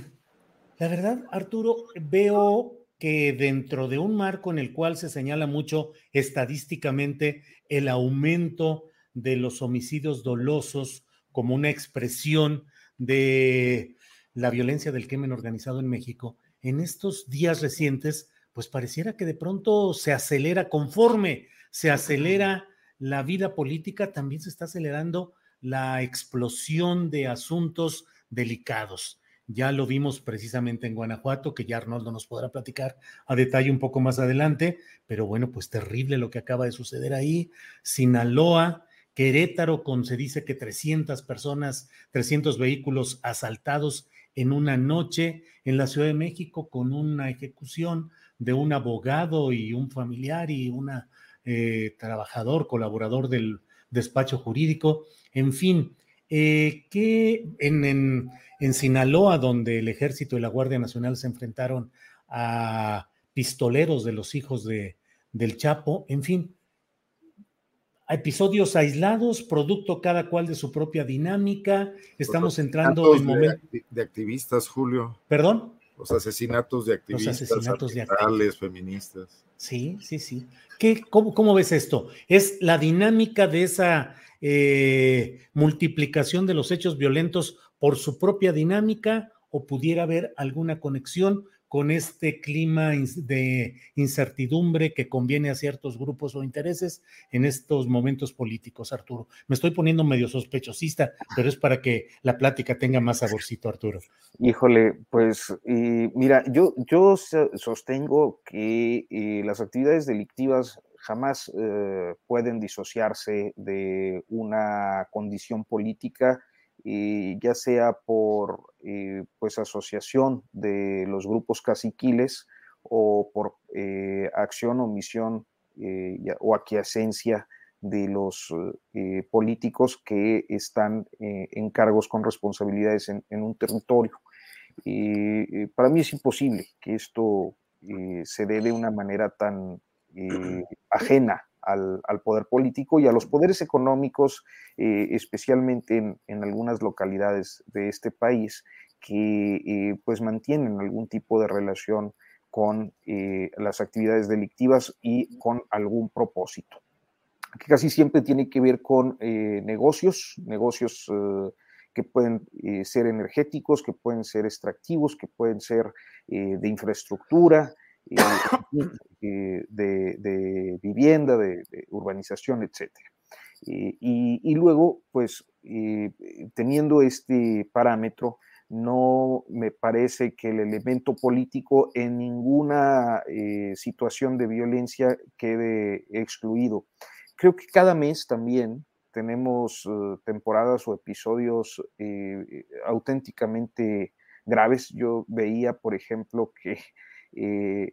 la verdad, Arturo, veo que dentro de un marco en el cual se señala mucho estadísticamente el aumento de los homicidios dolosos como una expresión de la violencia del crimen organizado en México, en estos días recientes, pues pareciera que de pronto se acelera conforme se acelera la vida política, también se está acelerando la explosión de asuntos delicados. Ya lo vimos precisamente en Guanajuato, que ya Arnoldo nos podrá platicar a detalle un poco más adelante, pero bueno, pues terrible lo que acaba de suceder ahí. Sinaloa, Querétaro, con se dice que 300 personas, 300 vehículos asaltados en una noche, en la Ciudad de México, con una ejecución de un abogado y un familiar y una eh, trabajador, colaborador del despacho jurídico, en fin, eh, que en, Sinaloa, donde el ejército y la Guardia Nacional se enfrentaron a pistoleros de los hijos de, del Chapo, en fin, episodios aislados, producto cada cual de su propia dinámica. Estamos entrando en momentos de activistas, Julio. ¿Perdón? Los asesinatos de activistas, Los asesinatos de activistas. feministas. Sí, sí, sí. ¿Qué, cómo, ves esto? ¿Es la dinámica de esa eh, multiplicación de los hechos violentos por su propia dinámica o pudiera haber alguna conexión con este clima de incertidumbre que conviene a ciertos grupos o intereses en estos momentos políticos, Arturo. Me estoy poniendo medio sospechosista, pero es para que la plática tenga más saborcito, Arturo. Híjole, pues mira, yo, yo sostengo que eh, las actividades delictivas jamás eh, pueden disociarse de una condición política eh, ya sea por eh, pues asociación de los grupos caciquiles o por eh, acción o misión o aquiescencia de los políticos que están en cargos con responsabilidades en, en un territorio. para mí es imposible que esto se dé de una manera tan ajena al, poder político y a los poderes económicos, eh, especialmente en, algunas localidades de este país, que eh, pues mantienen algún tipo de relación con eh, las actividades delictivas y con algún propósito. Que casi siempre tiene que ver con negocios, negocios que pueden ser energéticos, que pueden ser extractivos, que pueden ser de infraestructura, eh, de, vivienda, de, urbanización, etc. Y, luego, pues, eh, teniendo este parámetro, no me parece que el elemento político en ninguna eh, situación de violencia quede excluido. Creo que cada mes también tenemos temporadas o episodios auténticamente graves. Yo veía, por ejemplo, que eh,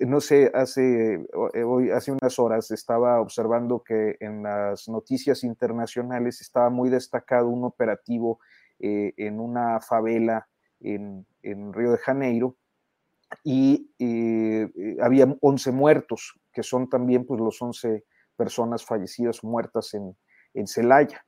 no sé, hace, eh, hoy, hace unas horas estaba observando que en las noticias internacionales estaba muy destacado un operativo eh, en una favela en, Río de Janeiro y había 11 muertos, que son también pues, los 11 personas fallecidas muertas en, en Celaya.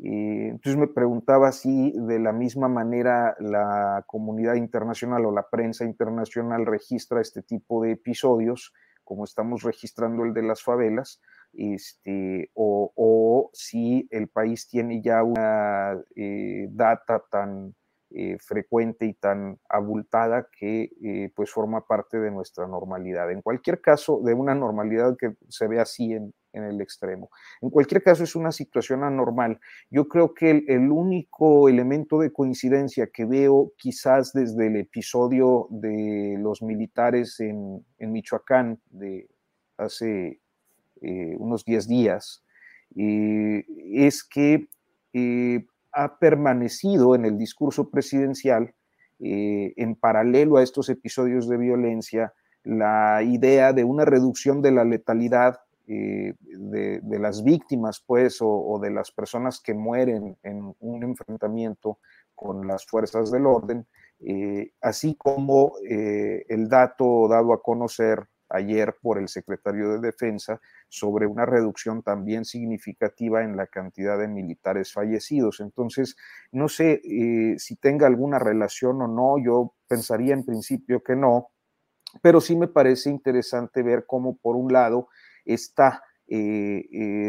Entonces me preguntaba si de la misma manera la comunidad internacional o la prensa internacional registra este tipo de episodios, como estamos registrando el de las favelas, este, o, si el país tiene ya una eh, data tan eh, frecuente y tan abultada que eh, pues forma parte de nuestra normalidad. En cualquier caso, de una normalidad que se ve así en, en el extremo. En cualquier caso, es una situación anormal. Yo creo que el, único elemento de coincidencia que veo quizás desde el episodio de los militares en, Michoacán de hace eh, unos 10 días, es que ha permanecido en el discurso presidencial, eh, en paralelo a estos episodios de violencia, la idea de una reducción de la letalidad eh, de, las víctimas, pues, o, de las personas que mueren en un enfrentamiento con las fuerzas del orden, eh, así como el dato dado a conocer ayer por el secretario de Defensa sobre una reducción también significativa en la cantidad de militares fallecidos. Entonces, no sé eh, si tenga alguna relación o no, yo pensaría en principio que no, pero sí me parece interesante ver cómo, por un lado, está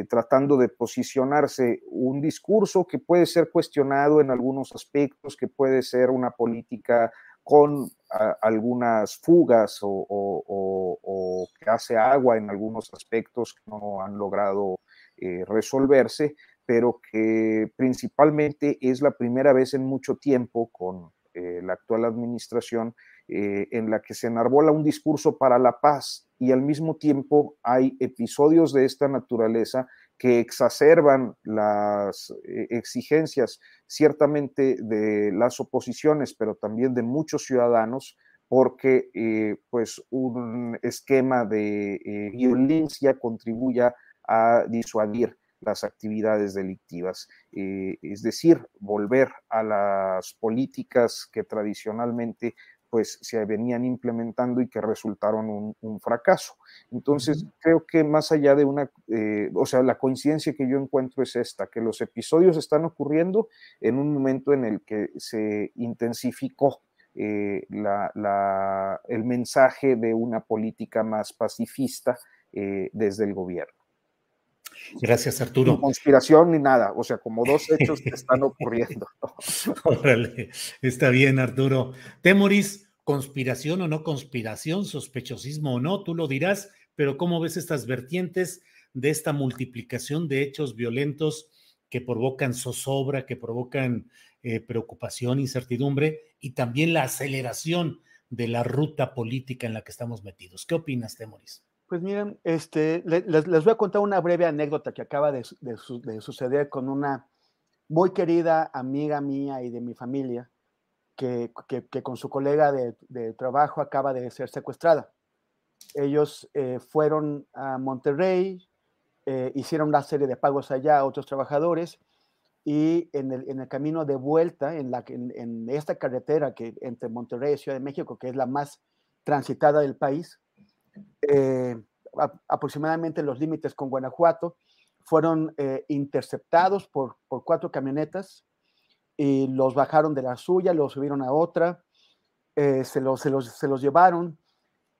tratando de posicionarse un discurso que puede ser cuestionado en algunos aspectos, que puede ser una política con algunas fugas o, que hace agua en algunos aspectos que no han logrado eh, resolverse, pero que principalmente es la primera vez en mucho tiempo con eh, la actual administración eh, en la que se enarbola un discurso para la paz y al mismo tiempo hay episodios de esta naturaleza que exacerban las eh, exigencias ciertamente de las oposiciones, pero también de muchos ciudadanos, porque eh, pues un esquema de violencia contribuya a disuadir las actividades delictivas, es decir, volver a las políticas que tradicionalmente pues se venían implementando y que resultaron un, fracaso. Entonces, creo que más allá de una, eh, o sea, la coincidencia que yo encuentro es esta, que los episodios están ocurriendo en un momento en el que se intensificó eh, el mensaje de una política más pacifista eh, desde el gobierno. Gracias, Arturo. Ni conspiración ni nada, o sea, como dos hechos que están ocurriendo. Órale, está bien, Arturo. Temoris, conspiración o no conspiración, sospechosismo o no, tú lo dirás, pero ¿cómo ves estas vertientes de esta multiplicación de hechos violentos que provocan zozobra, que provocan eh, preocupación, incertidumbre y también la aceleración de la ruta política en la que estamos metidos? ¿Qué opinas, Temoris? Pues miren, este, les, voy a contar una breve anécdota que acaba de, suceder con una muy querida amiga mía y de mi familia, que, con su colega de, trabajo acaba de ser secuestrada. Ellos eh, fueron a Monterrey, eh, hicieron una serie de pagos allá a otros trabajadores y en el, camino de vuelta, en, la, en esta carretera que entre Monterrey y Ciudad de México, que es la más transitada del país, eh, aproximadamente los límites con Guanajuato, fueron eh, interceptados por, cuatro camionetas y los bajaron de la suya, los subieron a otra, eh, se, los, se, los, llevaron.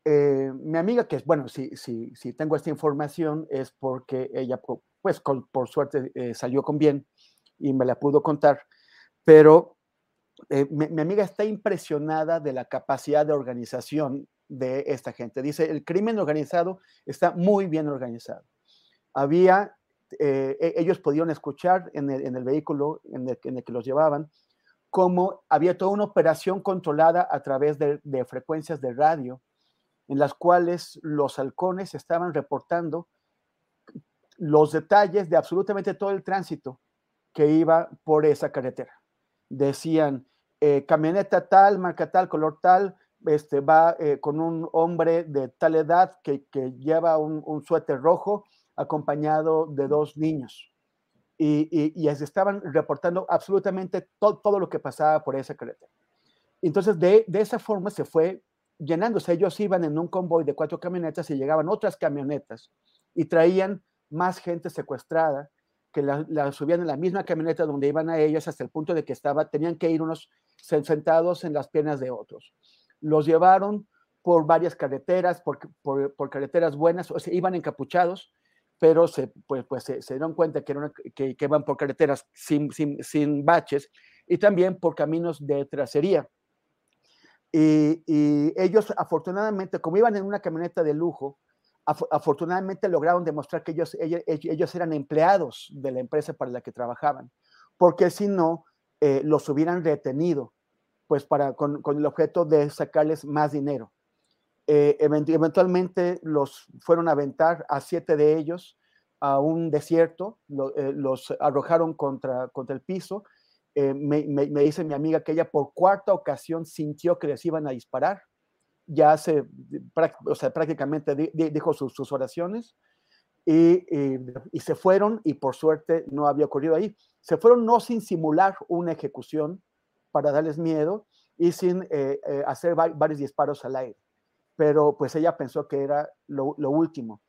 mi amiga, que es, bueno, si, si, si, tengo esta información es porque ella, pues por suerte, salió con bien y me la pudo contar, pero mi, amiga está impresionada de la capacidad de organización de esta gente. Dice, el crimen organizado está muy bien organizado. Había, eh, e, ellos podían escuchar en el, vehículo en el, que los llevaban, cómo había toda una operación controlada a través de, frecuencias de radio, en las cuales los halcones estaban reportando los detalles de absolutamente todo el tránsito que iba por esa carretera. Decían, eh, camioneta tal, marca tal, color tal, este, va eh, con un hombre de tal edad que, lleva un, suéter rojo acompañado de dos niños. Y, y, estaban reportando absolutamente todo lo que pasaba por esa carretera. Entonces, de, esa forma se fue llenándose. Ellos iban en un convoy de cuatro camionetas y llegaban otras camionetas y traían más gente secuestrada que la, subían en la misma camioneta donde iban a ellos hasta el punto de que estaba, tenían que ir unos sentados en las piernas de otros los llevaron por varias carreteras, por, por, carreteras buenas, o sea, iban encapuchados, pero se, pues, pues se, dieron cuenta que, eran, que, que, iban por carreteras sin, sin, sin, baches y también por caminos de tracería. Y, y, ellos, afortunadamente, como iban en una camioneta de lujo, afortunadamente lograron demostrar que ellos, ellos, ellos, eran empleados de la empresa para la que trabajaban, porque si no, eh, los hubieran retenido pues para, con, el objeto de sacarles más dinero. Eh, eventualmente los fueron a aventar a siete de ellos a un desierto, eh, los arrojaron contra, contra el piso. Eh, me, dice mi amiga que ella por cuarta ocasión sintió que les iban a disparar. Ya se, o sea, prácticamente dijo sus, oraciones y, y, se fueron y por suerte no había ocurrido ahí. Se fueron no sin simular una ejecución, para darles miedo y sin eh, eh, hacer varios disparos al aire. Pero pues ella pensó que era lo, último.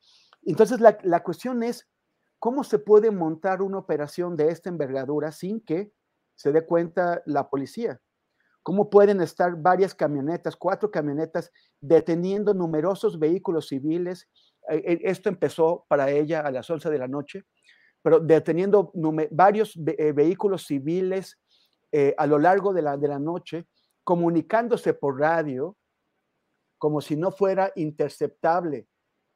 Entonces la, la, cuestión es, ¿cómo se puede montar una operación de esta envergadura sin que se dé cuenta la policía? ¿Cómo pueden estar varias camionetas, cuatro camionetas, deteniendo numerosos vehículos civiles eh, esto empezó para ella a las 11 de la noche, pero deteniendo varios vehículos civiles a lo largo de la, de la noche, comunicándose por radio, como si no fuera interceptable,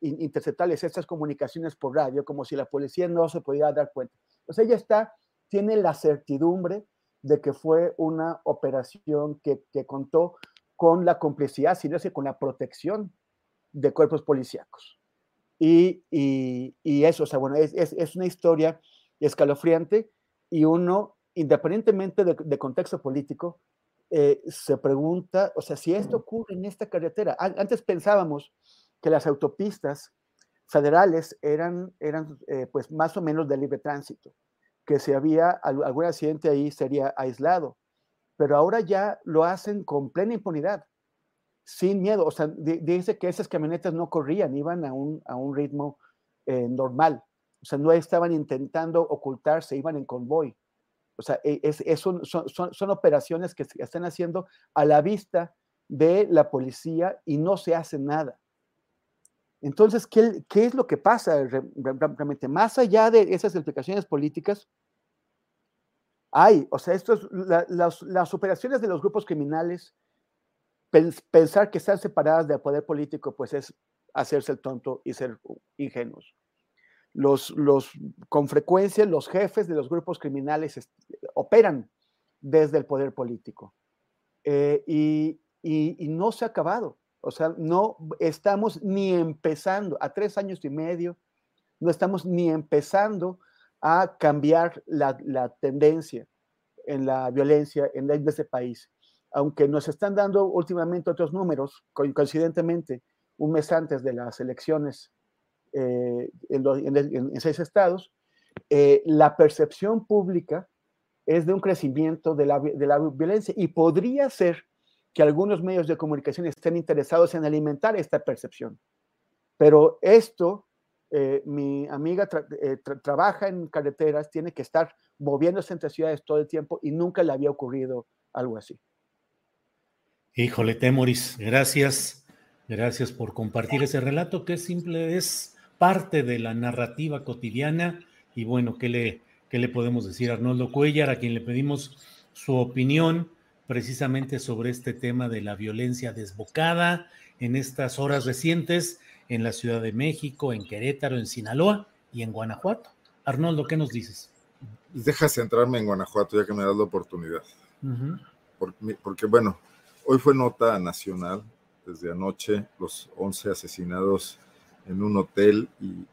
interceptables estas comunicaciones por radio, como si la policía no se podía dar cuenta. Entonces ella está, tiene la certidumbre de que fue una operación que, que contó con la complicidad, sino que con la protección de cuerpos policíacos. Y, y, eso, o sea, bueno, es, es, una historia escalofriante y uno, independientemente de, contexto político, eh, se pregunta, o sea, si esto ocurre en esta carretera. Antes pensábamos que las autopistas federales eran, eran eh, pues más o menos de libre tránsito, que si había algún accidente ahí sería aislado pero ahora ya lo hacen con plena impunidad, sin miedo. O sea, dice que esas camionetas no corrían, iban a un, a un ritmo eh, normal. O sea, no estaban intentando ocultarse, iban en convoy. O sea, e, es, son, son, son, operaciones que se están haciendo a la vista de la policía y no se hace nada. Entonces, ¿qué, qué es lo que pasa realmente? Más allá de esas implicaciones políticas, hay, o sea, esto las, operaciones de los grupos criminales, pensar que están separadas del poder político, pues es hacerse el tonto y ser ingenuos. Los, los, con frecuencia los jefes de los grupos criminales operan desde el poder político. Eh, y, y, no se ha acabado. O sea, no estamos ni empezando, a tres años y medio, no estamos ni empezando a cambiar la, la tendencia en la violencia en, ese país. Aunque nos están dando últimamente otros números, coincidentemente, un mes antes de las elecciones eh, en, seis estados, eh, la percepción pública es de un crecimiento de la, de la violencia y podría ser que algunos medios de comunicación estén interesados en alimentar esta percepción. Pero esto eh, mi amiga eh, trabaja en carreteras, tiene que estar moviéndose entre ciudades todo el tiempo y nunca le había ocurrido algo así. Híjole, Temoris, gracias. Gracias por compartir ese relato que simple es parte de la narrativa cotidiana. Y bueno, ¿qué le, qué le podemos decir a Arnoldo Cuellar, a quien le pedimos su opinión precisamente sobre este tema de la violencia desbocada en estas horas recientes en la Ciudad de México, en Querétaro, en Sinaloa y en Guanajuato. Arnoldo, ¿qué nos dices? Deja centrarme en Guanajuato ya que me das la oportunidad. porque, bueno, hoy fue nota nacional, desde anoche, los 11 asesinados en un hotel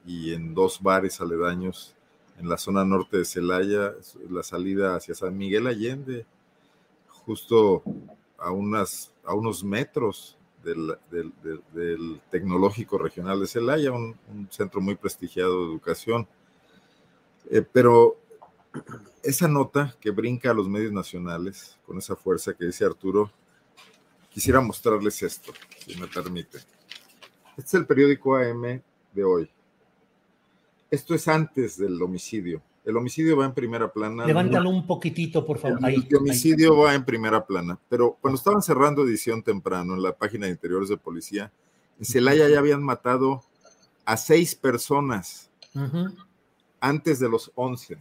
y, en dos bares aledaños en la zona norte de Celaya, la salida hacia San Miguel Allende, justo a, unas, a unos metros del, Tecnológico Regional de Celaya, un, centro muy prestigiado de educación. Eh, pero esa nota que brinca a los medios nacionales, con esa fuerza que dice Arturo, quisiera mostrarles esto, si me permite. Este es el periódico AM de hoy. Esto es antes del homicidio. El homicidio va en primera plana. Levántalo un poquitito, por favor. el homicidio va en primera plana. Pero cuando estaban cerrando edición temprano en la página de interiores de policía, en Celaya ya habían matado a seis personas antes de los once.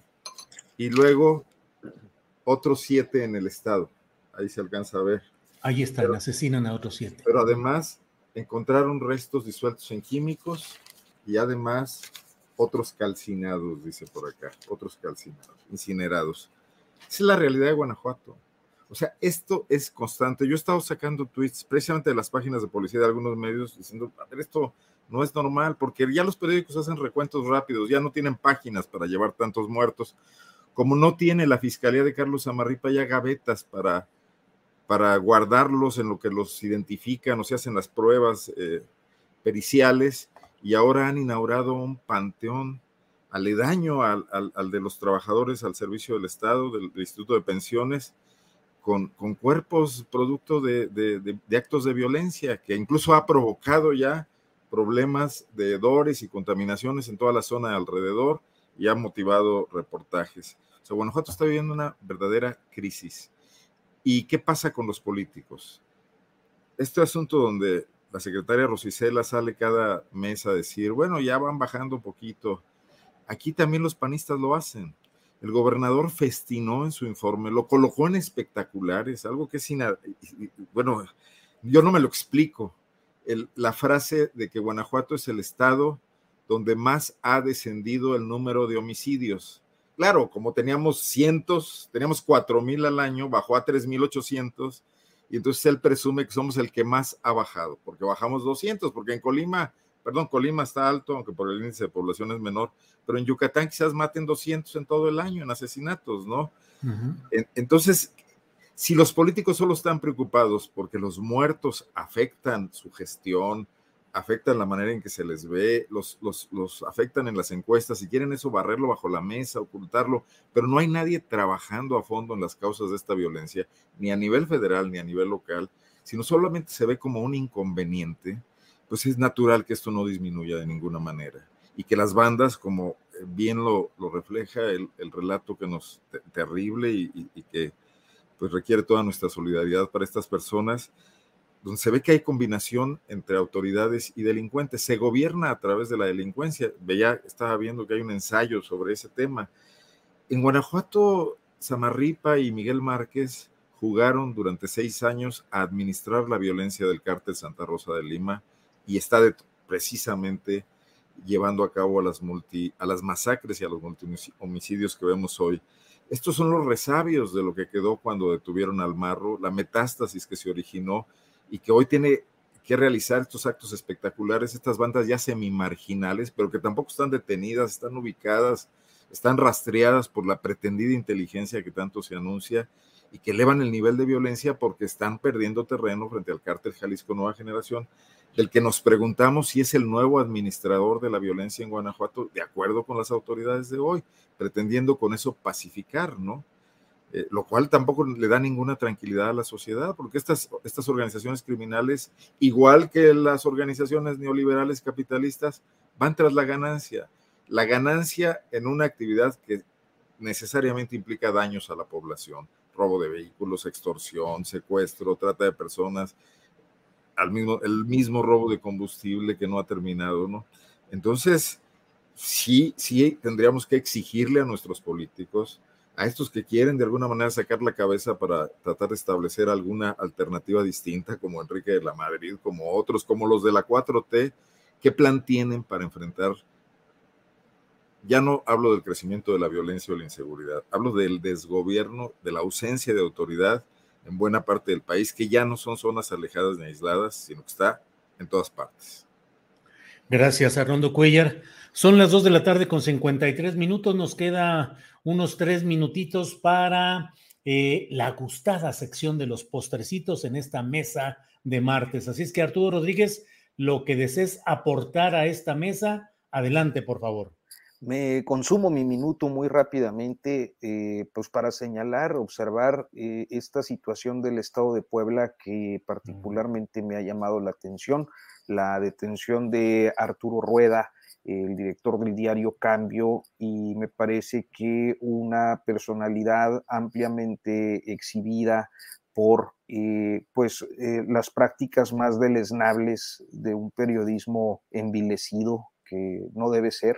Y luego otros siete en el estado. Ahí se alcanza a ver. Ahí están, asesinan a otros siete. Pero además encontraron restos disueltos en químicos y además otros calcinados, dice por acá, otros calcinados, incinerados. Esa es la realidad de Guanajuato. O sea, esto es constante. Yo he estado sacando tweets precisamente de las páginas de policía de algunos medios diciendo, esto no es normal, porque ya los periódicos hacen recuentos rápidos, ya no tienen páginas para llevar tantos muertos, como no tiene la Fiscalía de Carlos Amarripa ya gavetas para, para guardarlos en lo que los identifican o se hacen las pruebas eh, periciales y ahora han inaugurado un panteón aledaño al, de los trabajadores al servicio del Estado, del, Instituto de Pensiones, con, cuerpos producto de, actos de violencia, que incluso ha provocado ya problemas de hedores y contaminaciones en toda la zona de alrededor y ha motivado reportajes. O sea, Guanajuato está viviendo una verdadera crisis. ¿Y qué pasa con los políticos? Este asunto donde la secretaria Rosicela sale cada mes a decir, bueno, ya van bajando un poquito. Aquí también los panistas lo hacen. El gobernador festinó en su informe, lo colocó en espectaculares, algo que es sin... Bueno, yo no me lo explico. la frase de que Guanajuato es el estado donde más ha descendido el número de homicidios. Claro, como teníamos cientos, teníamos cuatro mil al año, bajó a tres mil ochocientos, y entonces él presume que somos el que más ha bajado, porque bajamos 200, porque en Colima, perdón, Colima está alto, aunque por el índice de población es menor, pero en Yucatán quizás maten 200 en todo el año en asesinatos, ¿no? Entonces, si los políticos solo están preocupados porque los muertos afectan su gestión, afectan la manera en que se les ve, los, los, los, afectan en las encuestas, si quieren eso, barrerlo bajo la mesa, ocultarlo, pero no hay nadie trabajando a fondo en las causas de esta violencia, ni a nivel federal ni a nivel local, sino solamente se ve como un inconveniente, pues es natural que esto no disminuya de ninguna manera y que las bandas, como bien lo, lo refleja el, el, relato que nos terrible y, y, y que pues requiere toda nuestra solidaridad para estas personas, donde se ve que hay combinación entre autoridades y delincuentes. Se gobierna a través de la delincuencia. Veía, estaba viendo que hay un ensayo sobre ese tema. En Guanajuato, Samarripa y Miguel Márquez jugaron durante seis años a administrar la violencia del cártel Santa Rosa de Lima y está precisamente llevando a cabo a las, multi, a las masacres y a los homicidios que vemos hoy. Estos son los resabios de lo que quedó cuando detuvieron al marro, la metástasis que se originó y que hoy tiene que realizar estos actos espectaculares, estas bandas ya semi-marginales, pero que tampoco están detenidas, están ubicadas, están rastreadas por la pretendida inteligencia que tanto se anuncia y que elevan el nivel de violencia porque están perdiendo terreno frente al cártel Jalisco Nueva Generación, del que nos preguntamos si es el nuevo administrador de la violencia en Guanajuato, de acuerdo con las autoridades de hoy, pretendiendo con eso pacificar, ¿no? Eh, lo cual tampoco le da ninguna tranquilidad a la sociedad, porque estas, estas organizaciones criminales, igual que las organizaciones neoliberales capitalistas, van tras la ganancia. La ganancia en una actividad que necesariamente implica daños a la población, robo de vehículos, extorsión, secuestro, trata de personas, al mismo, el mismo robo de combustible que no ha terminado, ¿no? Entonces, sí, sí tendríamos que exigirle a nuestros políticos a estos que quieren de alguna manera sacar la cabeza para tratar de establecer alguna alternativa distinta, como Enrique de la Madrid, como otros, como los de la 4T, ¿qué plan tienen para enfrentar? Ya no hablo del crecimiento de la violencia o la inseguridad, hablo del desgobierno, de la ausencia de autoridad en buena parte del país, que ya no son zonas alejadas ni aisladas, sino que está en todas partes. Gracias, Arnoldo Cuellar. Son las 2 de la tarde con 53 minutos. Nos queda unos tres minutitos para eh, la gustada sección de los postrecitos en esta mesa de martes. Así es que Arturo Rodríguez, lo que desees aportar a esta mesa, adelante, por favor. Me consumo mi minuto muy rápidamente, eh, pues para señalar, observar eh, esta situación del Estado de Puebla que particularmente me ha llamado la atención, la detención de Arturo Rueda, el director del diario Cambio, y me parece que una personalidad ampliamente exhibida por eh, pues, eh, las prácticas más deleznables de un periodismo envilecido que no debe ser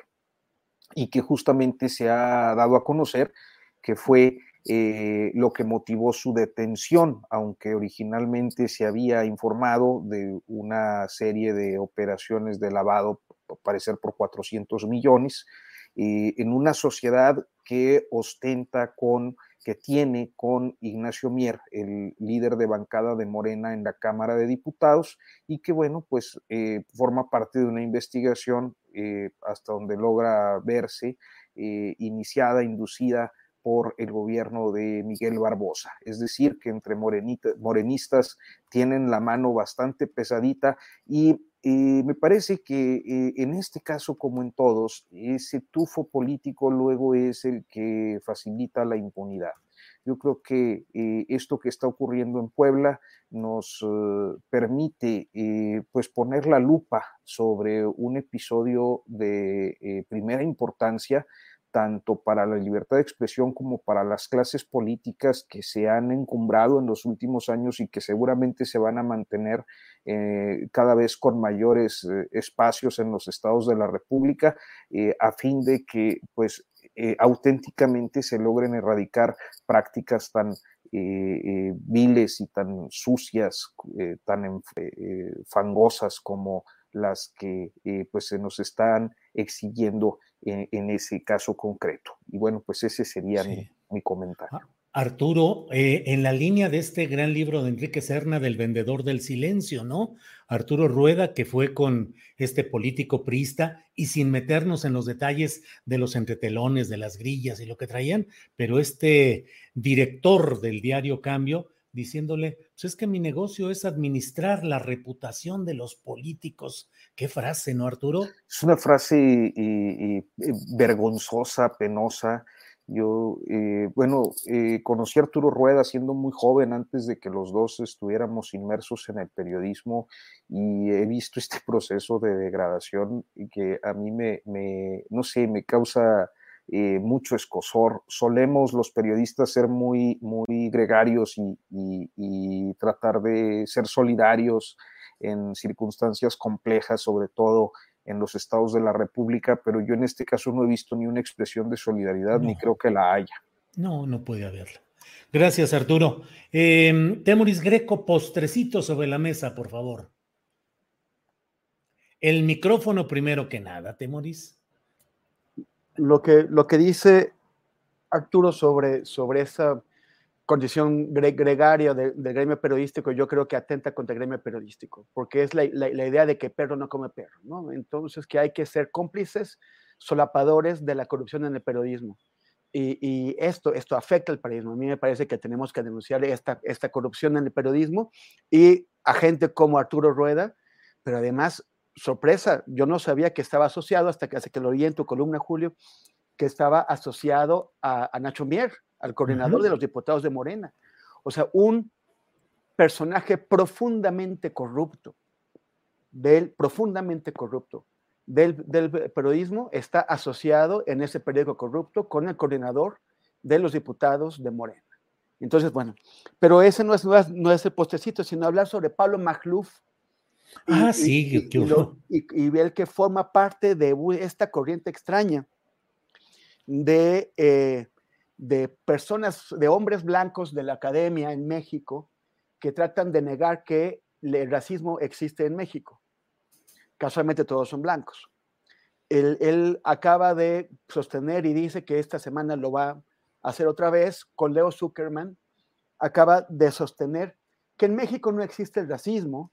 y que justamente se ha dado a conocer que fue eh, lo que motivó su detención, aunque originalmente se había informado de una serie de operaciones de lavado parecer por 400 millones, eh, en una sociedad que ostenta con, que tiene con Ignacio Mier, el líder de bancada de Morena en la Cámara de Diputados, y que, bueno, pues eh, forma parte de una investigación eh, hasta donde logra verse iniciada, inducida por el gobierno de Miguel Barbosa. Es decir, que entre morenistas tienen la mano bastante pesadita y eh, me parece que eh, en este caso, como en todos, ese tufo político luego es el que facilita la impunidad. Yo creo que eh, esto que está ocurriendo en Puebla nos permite pues poner la lupa sobre un episodio de primera importancia tanto para la libertad de expresión como para las clases políticas que se han encumbrado en los últimos años y que seguramente se van a mantener eh, cada vez con mayores eh, espacios en los estados de la República, eh, a fin de que pues auténticamente se logren erradicar prácticas tan viles y tan sucias, tan fangosas como las que pues se nos están exigiendo en, ese caso concreto. Y bueno, pues ese sería mi, comentario. Ah, Arturo, eh, en la línea de este gran libro de Enrique Serna del vendedor del silencio, ¿no? Arturo Rueda, que fue con este político priista y sin meternos en los detalles de los entretelones, de las grillas y lo que traían, pero este director del diario Cambio diciéndole, pues es que mi negocio es administrar la reputación de los políticos. Qué frase, ¿no, Arturo? Es una frase vergonzosa, penosa. Yo, eh, bueno, eh, conocí a Arturo Rueda siendo muy joven, antes de que los dos estuviéramos inmersos en el periodismo, y he visto este proceso de degradación que a mí me no sé, me causa eh, mucho escosor. Solemos los periodistas ser muy, muy gregarios y, tratar de ser solidarios en circunstancias complejas, sobre todo en los estados de la República, pero yo en este caso no he visto ni una expresión de solidaridad, ni creo que la haya. No, no puede haberla. Gracias, Arturo. Eh, Temoris Greco, postrecito sobre la mesa, por favor. El micrófono primero que nada, Temoris lo que, lo que dice Arturo sobre, sobre esa condición gregaria del gremio periodístico, yo creo que atenta contra el gremio periodístico, porque es la, idea de que perro no come perro, ¿no? Entonces, que hay que ser cómplices, solapadores de la corrupción en el periodismo. Y, esto, esto afecta al periodismo. A mí me parece que tenemos que denunciar esta, esta corrupción en el periodismo y a gente como Arturo Rueda, pero además sorpresa, yo no sabía que estaba asociado hasta que, hace que lo oí en tu columna, Julio, que estaba asociado a, Nacho Mier, al coordinador de los diputados de Morena. O sea, un personaje profundamente corrupto, del, profundamente corrupto del, periodismo, está asociado en ese periódico corrupto con el coordinador de los diputados de Morena. Entonces, bueno, pero ese no es, no es, el postecito, sino hablar sobre Pablo Magluf, Ah, sí, y, y, el que forma parte de esta corriente extraña de, eh, de personas, de hombres blancos de la academia en México que tratan de negar que el racismo existe en México. Casualmente todos son blancos. Él, él, acaba de sostener y dice que esta semana lo va a hacer otra vez con Leo Zuckerman. Acaba de sostener que en México no existe el racismo,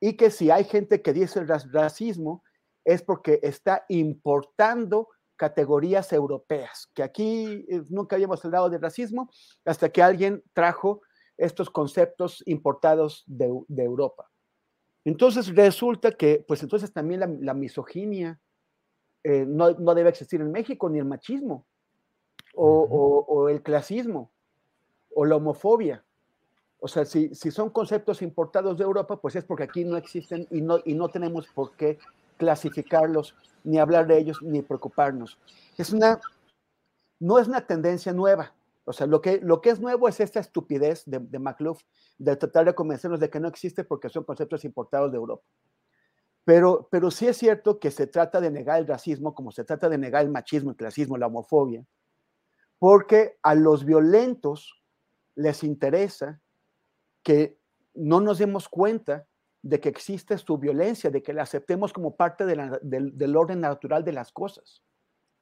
y que si hay gente que dice el racismo es porque está importando categorías europeas, que aquí eh, nunca habíamos hablado de racismo hasta que alguien trajo estos conceptos importados de, Europa. Entonces resulta que, pues entonces también la, misoginia eh, no, debe existir en México, ni el machismo, o el clasismo, o la homofobia. O sea, si, son conceptos importados de Europa, pues es porque aquí no existen y no, y no tenemos por qué clasificarlos, ni hablar de ellos, ni preocuparnos. Es una, no es una tendencia nueva. O sea, lo que, lo que es nuevo es esta estupidez de, de McLuff de tratar de convencernos de que no existe porque son conceptos importados de Europa. Pero, pero sí es cierto que se trata de negar el racismo como se trata de negar el machismo, el clasismo, la homofobia, porque a los violentos les interesa que no nos demos cuenta de que existe su violencia, de que la aceptemos como parte del, orden natural de las cosas.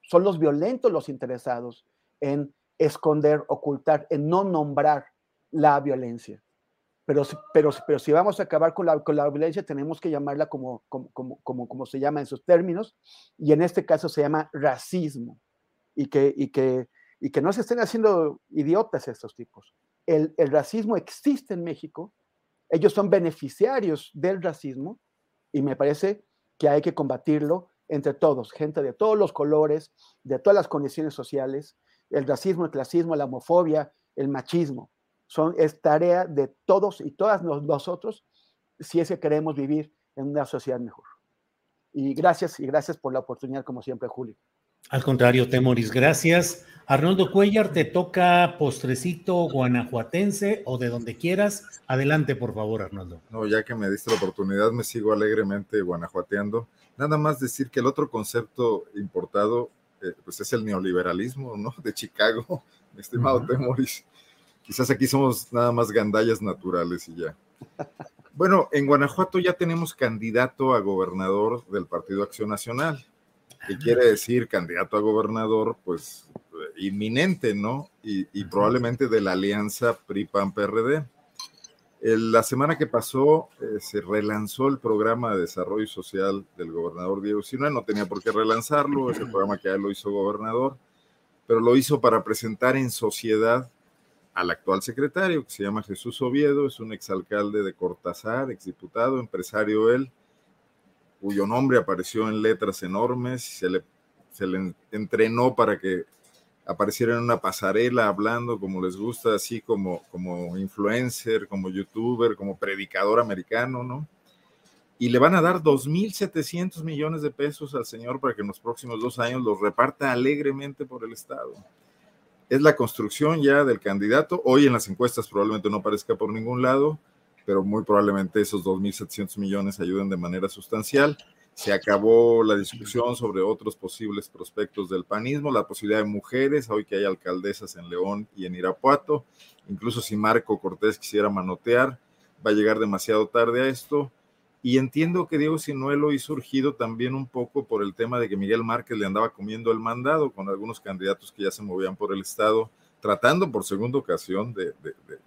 Son los violentos los interesados en esconder, ocultar, en no nombrar la violencia. Pero, pero, pero si vamos a acabar con la, con la violencia, tenemos que llamarla como, como, como, como, se llama en sus términos, y en este caso se llama racismo, y que, y que, y que no se estén haciendo idiotas estos tipos el, racismo existe en México, ellos son beneficiarios del racismo y me parece que hay que combatirlo entre todos, gente de todos los colores, de todas las condiciones sociales, el racismo, el clasismo, la homofobia, el machismo. Son, es tarea de todos y todas nosotros si es que queremos vivir en una sociedad mejor. Y gracias, y gracias por la oportunidad, como siempre, Julio. Al contrario, Temoris, gracias. Arnoldo Cuellar, te toca postrecito guanajuatense o de donde quieras. Adelante, por favor, Arnoldo. No, ya que me diste la oportunidad, me sigo alegremente guanajuateando. Nada más decir que el otro concepto importado, eh, pues es el neoliberalismo, ¿no? De Chicago, mi estimado Temoris. Quizás aquí somos nada más gandallas naturales y ya. Bueno, en Guanajuato ya tenemos candidato a gobernador del Partido Acción Nacional. ¿Qué quiere decir candidato a gobernador? Pues inminente, ¿no? Y, probablemente de la alianza PRI-PAN-PRD. La semana que pasó eh, se relanzó el programa de desarrollo social del gobernador Diego Sinue, no tenía por qué relanzarlo, ese programa que ya lo hizo gobernador, pero lo hizo para presentar en sociedad al actual secretario, que se llama Jesús Oviedo, es un exalcalde de Cortázar, exdiputado, empresario él, cuyo nombre apareció en letras enormes, se le, se le entrenó para que apareciera en una pasarela hablando como les gusta, así como, como influencer, como youtuber, como predicador americano, ¿no? Y le van a dar 2.700 millones de pesos al señor para que en los próximos dos años los reparta alegremente por el Estado. Es la construcción ya del candidato. Hoy en las encuestas probablemente no aparezca por ningún lado, pero muy probablemente esos 2.700 millones ayuden de manera sustancial se acabó la discusión sobre otros posibles prospectos del panismo, la posibilidad de mujeres, hoy que hay alcaldesas en León y en Irapuato, incluso si Marco Cortés quisiera manotear, va a llegar demasiado tarde a esto. Y entiendo que Diego Sinuelo y surgido también un poco por el tema de que Miguel Márquez le andaba comiendo el mandado con algunos candidatos que ya se movían por el Estado, tratando por segunda ocasión de,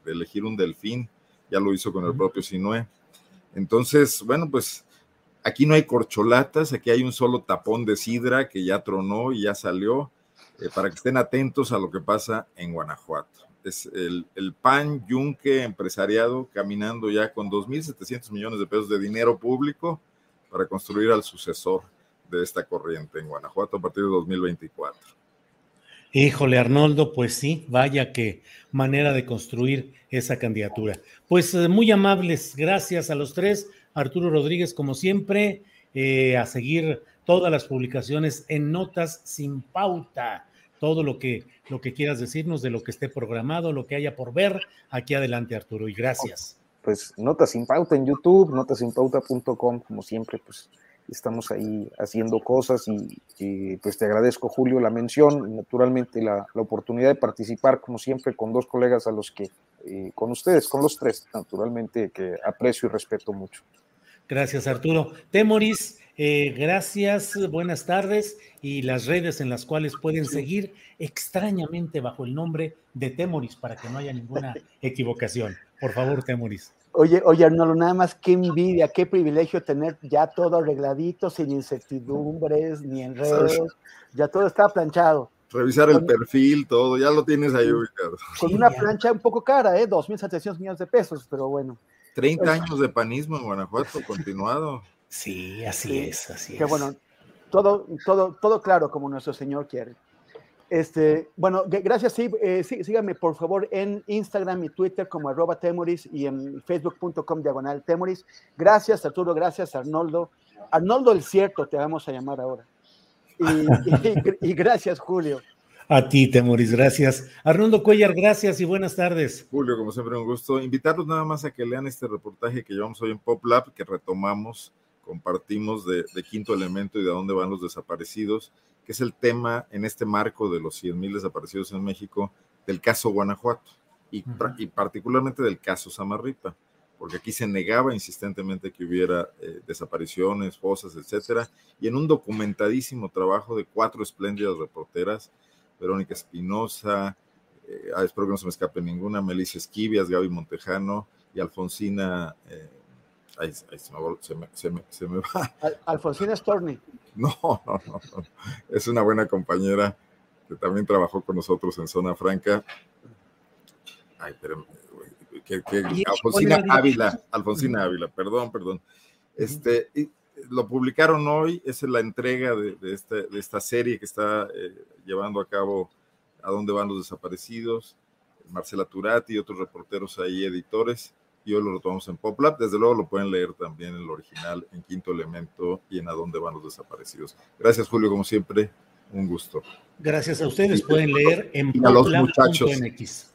elegir un delfín, ya lo hizo con el propio Sinue. Entonces, bueno, pues Aquí no hay corcholatas, aquí hay un solo tapón de sidra que ya tronó y ya salió, eh, para que estén atentos a lo que pasa en Guanajuato. Es el, el PAN Yunque empresariado caminando ya con 2.700 millones de pesos de dinero público para construir al sucesor de esta corriente en Guanajuato a partir de 2024. Híjole, Arnoldo, pues sí, vaya que manera de construir esa candidatura. Pues eh, muy amables, gracias a los tres. Arturo Rodríguez, como siempre, eh, a seguir todas las publicaciones en Notas sin pauta. Todo lo que, lo que quieras decirnos de lo que esté programado, lo que haya por ver. Aquí adelante, Arturo, y gracias. Pues Notas sin pauta en YouTube, notasinpauta.com, como siempre, pues estamos ahí haciendo cosas y, pues te agradezco Julio la mención, naturalmente la, oportunidad de participar como siempre con dos colegas a los que, eh, con ustedes, con los tres, naturalmente que aprecio y respeto mucho. Gracias, Arturo. Temoris, eh, gracias, buenas tardes y las redes en las cuales pueden seguir extrañamente bajo el nombre de Temoris para que no haya ninguna equivocación. Por favor, Temoris. Oye, oye, Arnoldo, nada más qué envidia, qué privilegio tener ya todo arregladito, sin incertidumbres, ni enredos, ya todo está planchado. Revisar el perfil, todo, ya lo tienes ahí ubicado. Con una plancha un poco cara, ¿eh? 2.700 millones de pesos, pero bueno. 30 pues, años de panismo en Guanajuato, continuado. Sí, así es, así que bueno, todo, todo, todo claro como nuestro Señor quiere. Este, bueno, gracias, sí, eh, sí, síganme por favor en Instagram y Twitter como arroba temoris y en facebook.com diagonal temoris. Gracias Arturo, gracias Arnoldo. Arnoldo el cierto te vamos a llamar ahora. y gracias Julio. A ti, Temoris, gracias. Arnoldo Cuellar, gracias y buenas tardes. Julio, como siempre, un gusto. Invitarlos nada más a que lean este reportaje que llevamos hoy en Pop Lab, que retomamos, compartimos de, Quinto Elemento y de dónde van los desaparecidos, que es el tema en este marco de los 100 mil desaparecidos en México del caso Guanajuato y, particularmente del caso Samarripa, porque aquí se negaba insistentemente que hubiera eh, desapariciones, fosas, etcétera, y en un documentadísimo trabajo de cuatro espléndidas reporteras Verónica Espinosa, eh, ah, espero que no se me escape ninguna, Melissa Esquivias, Gaby Montejano y Alfonsina. Eh, se, me, va. Alfonsina Storni. No, no, no, Es una buena compañera que también trabajó con nosotros en Zona Franca. Ay, pero. Alfonsina Ávila, Alfonsina Ávila, perdón, perdón. Este, lo publicaron hoy, es la entrega de, de, esta serie que está eh, llevando a cabo A dónde van los desaparecidos, Marcela Turati y otros reporteros ahí, editores, y hoy lo retomamos en PopLab. Desde luego lo pueden leer también en el original, en Quinto Elemento y en A dónde van los desaparecidos. Gracias, Julio, como siempre. un gusto. Gracias a ustedes. Pueden leer en a los muchachos.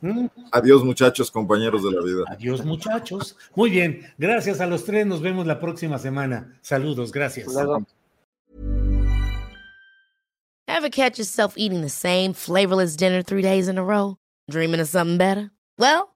¿Mm? Adiós, muchachos, compañeros de la vida. Adiós, muchachos. Muy bien. Gracias a los tres. Nos vemos la próxima semana. Saludos. Gracias. Ever catch yourself eating the same flavorless dinner three days in a row? Dreaming of something better? Well,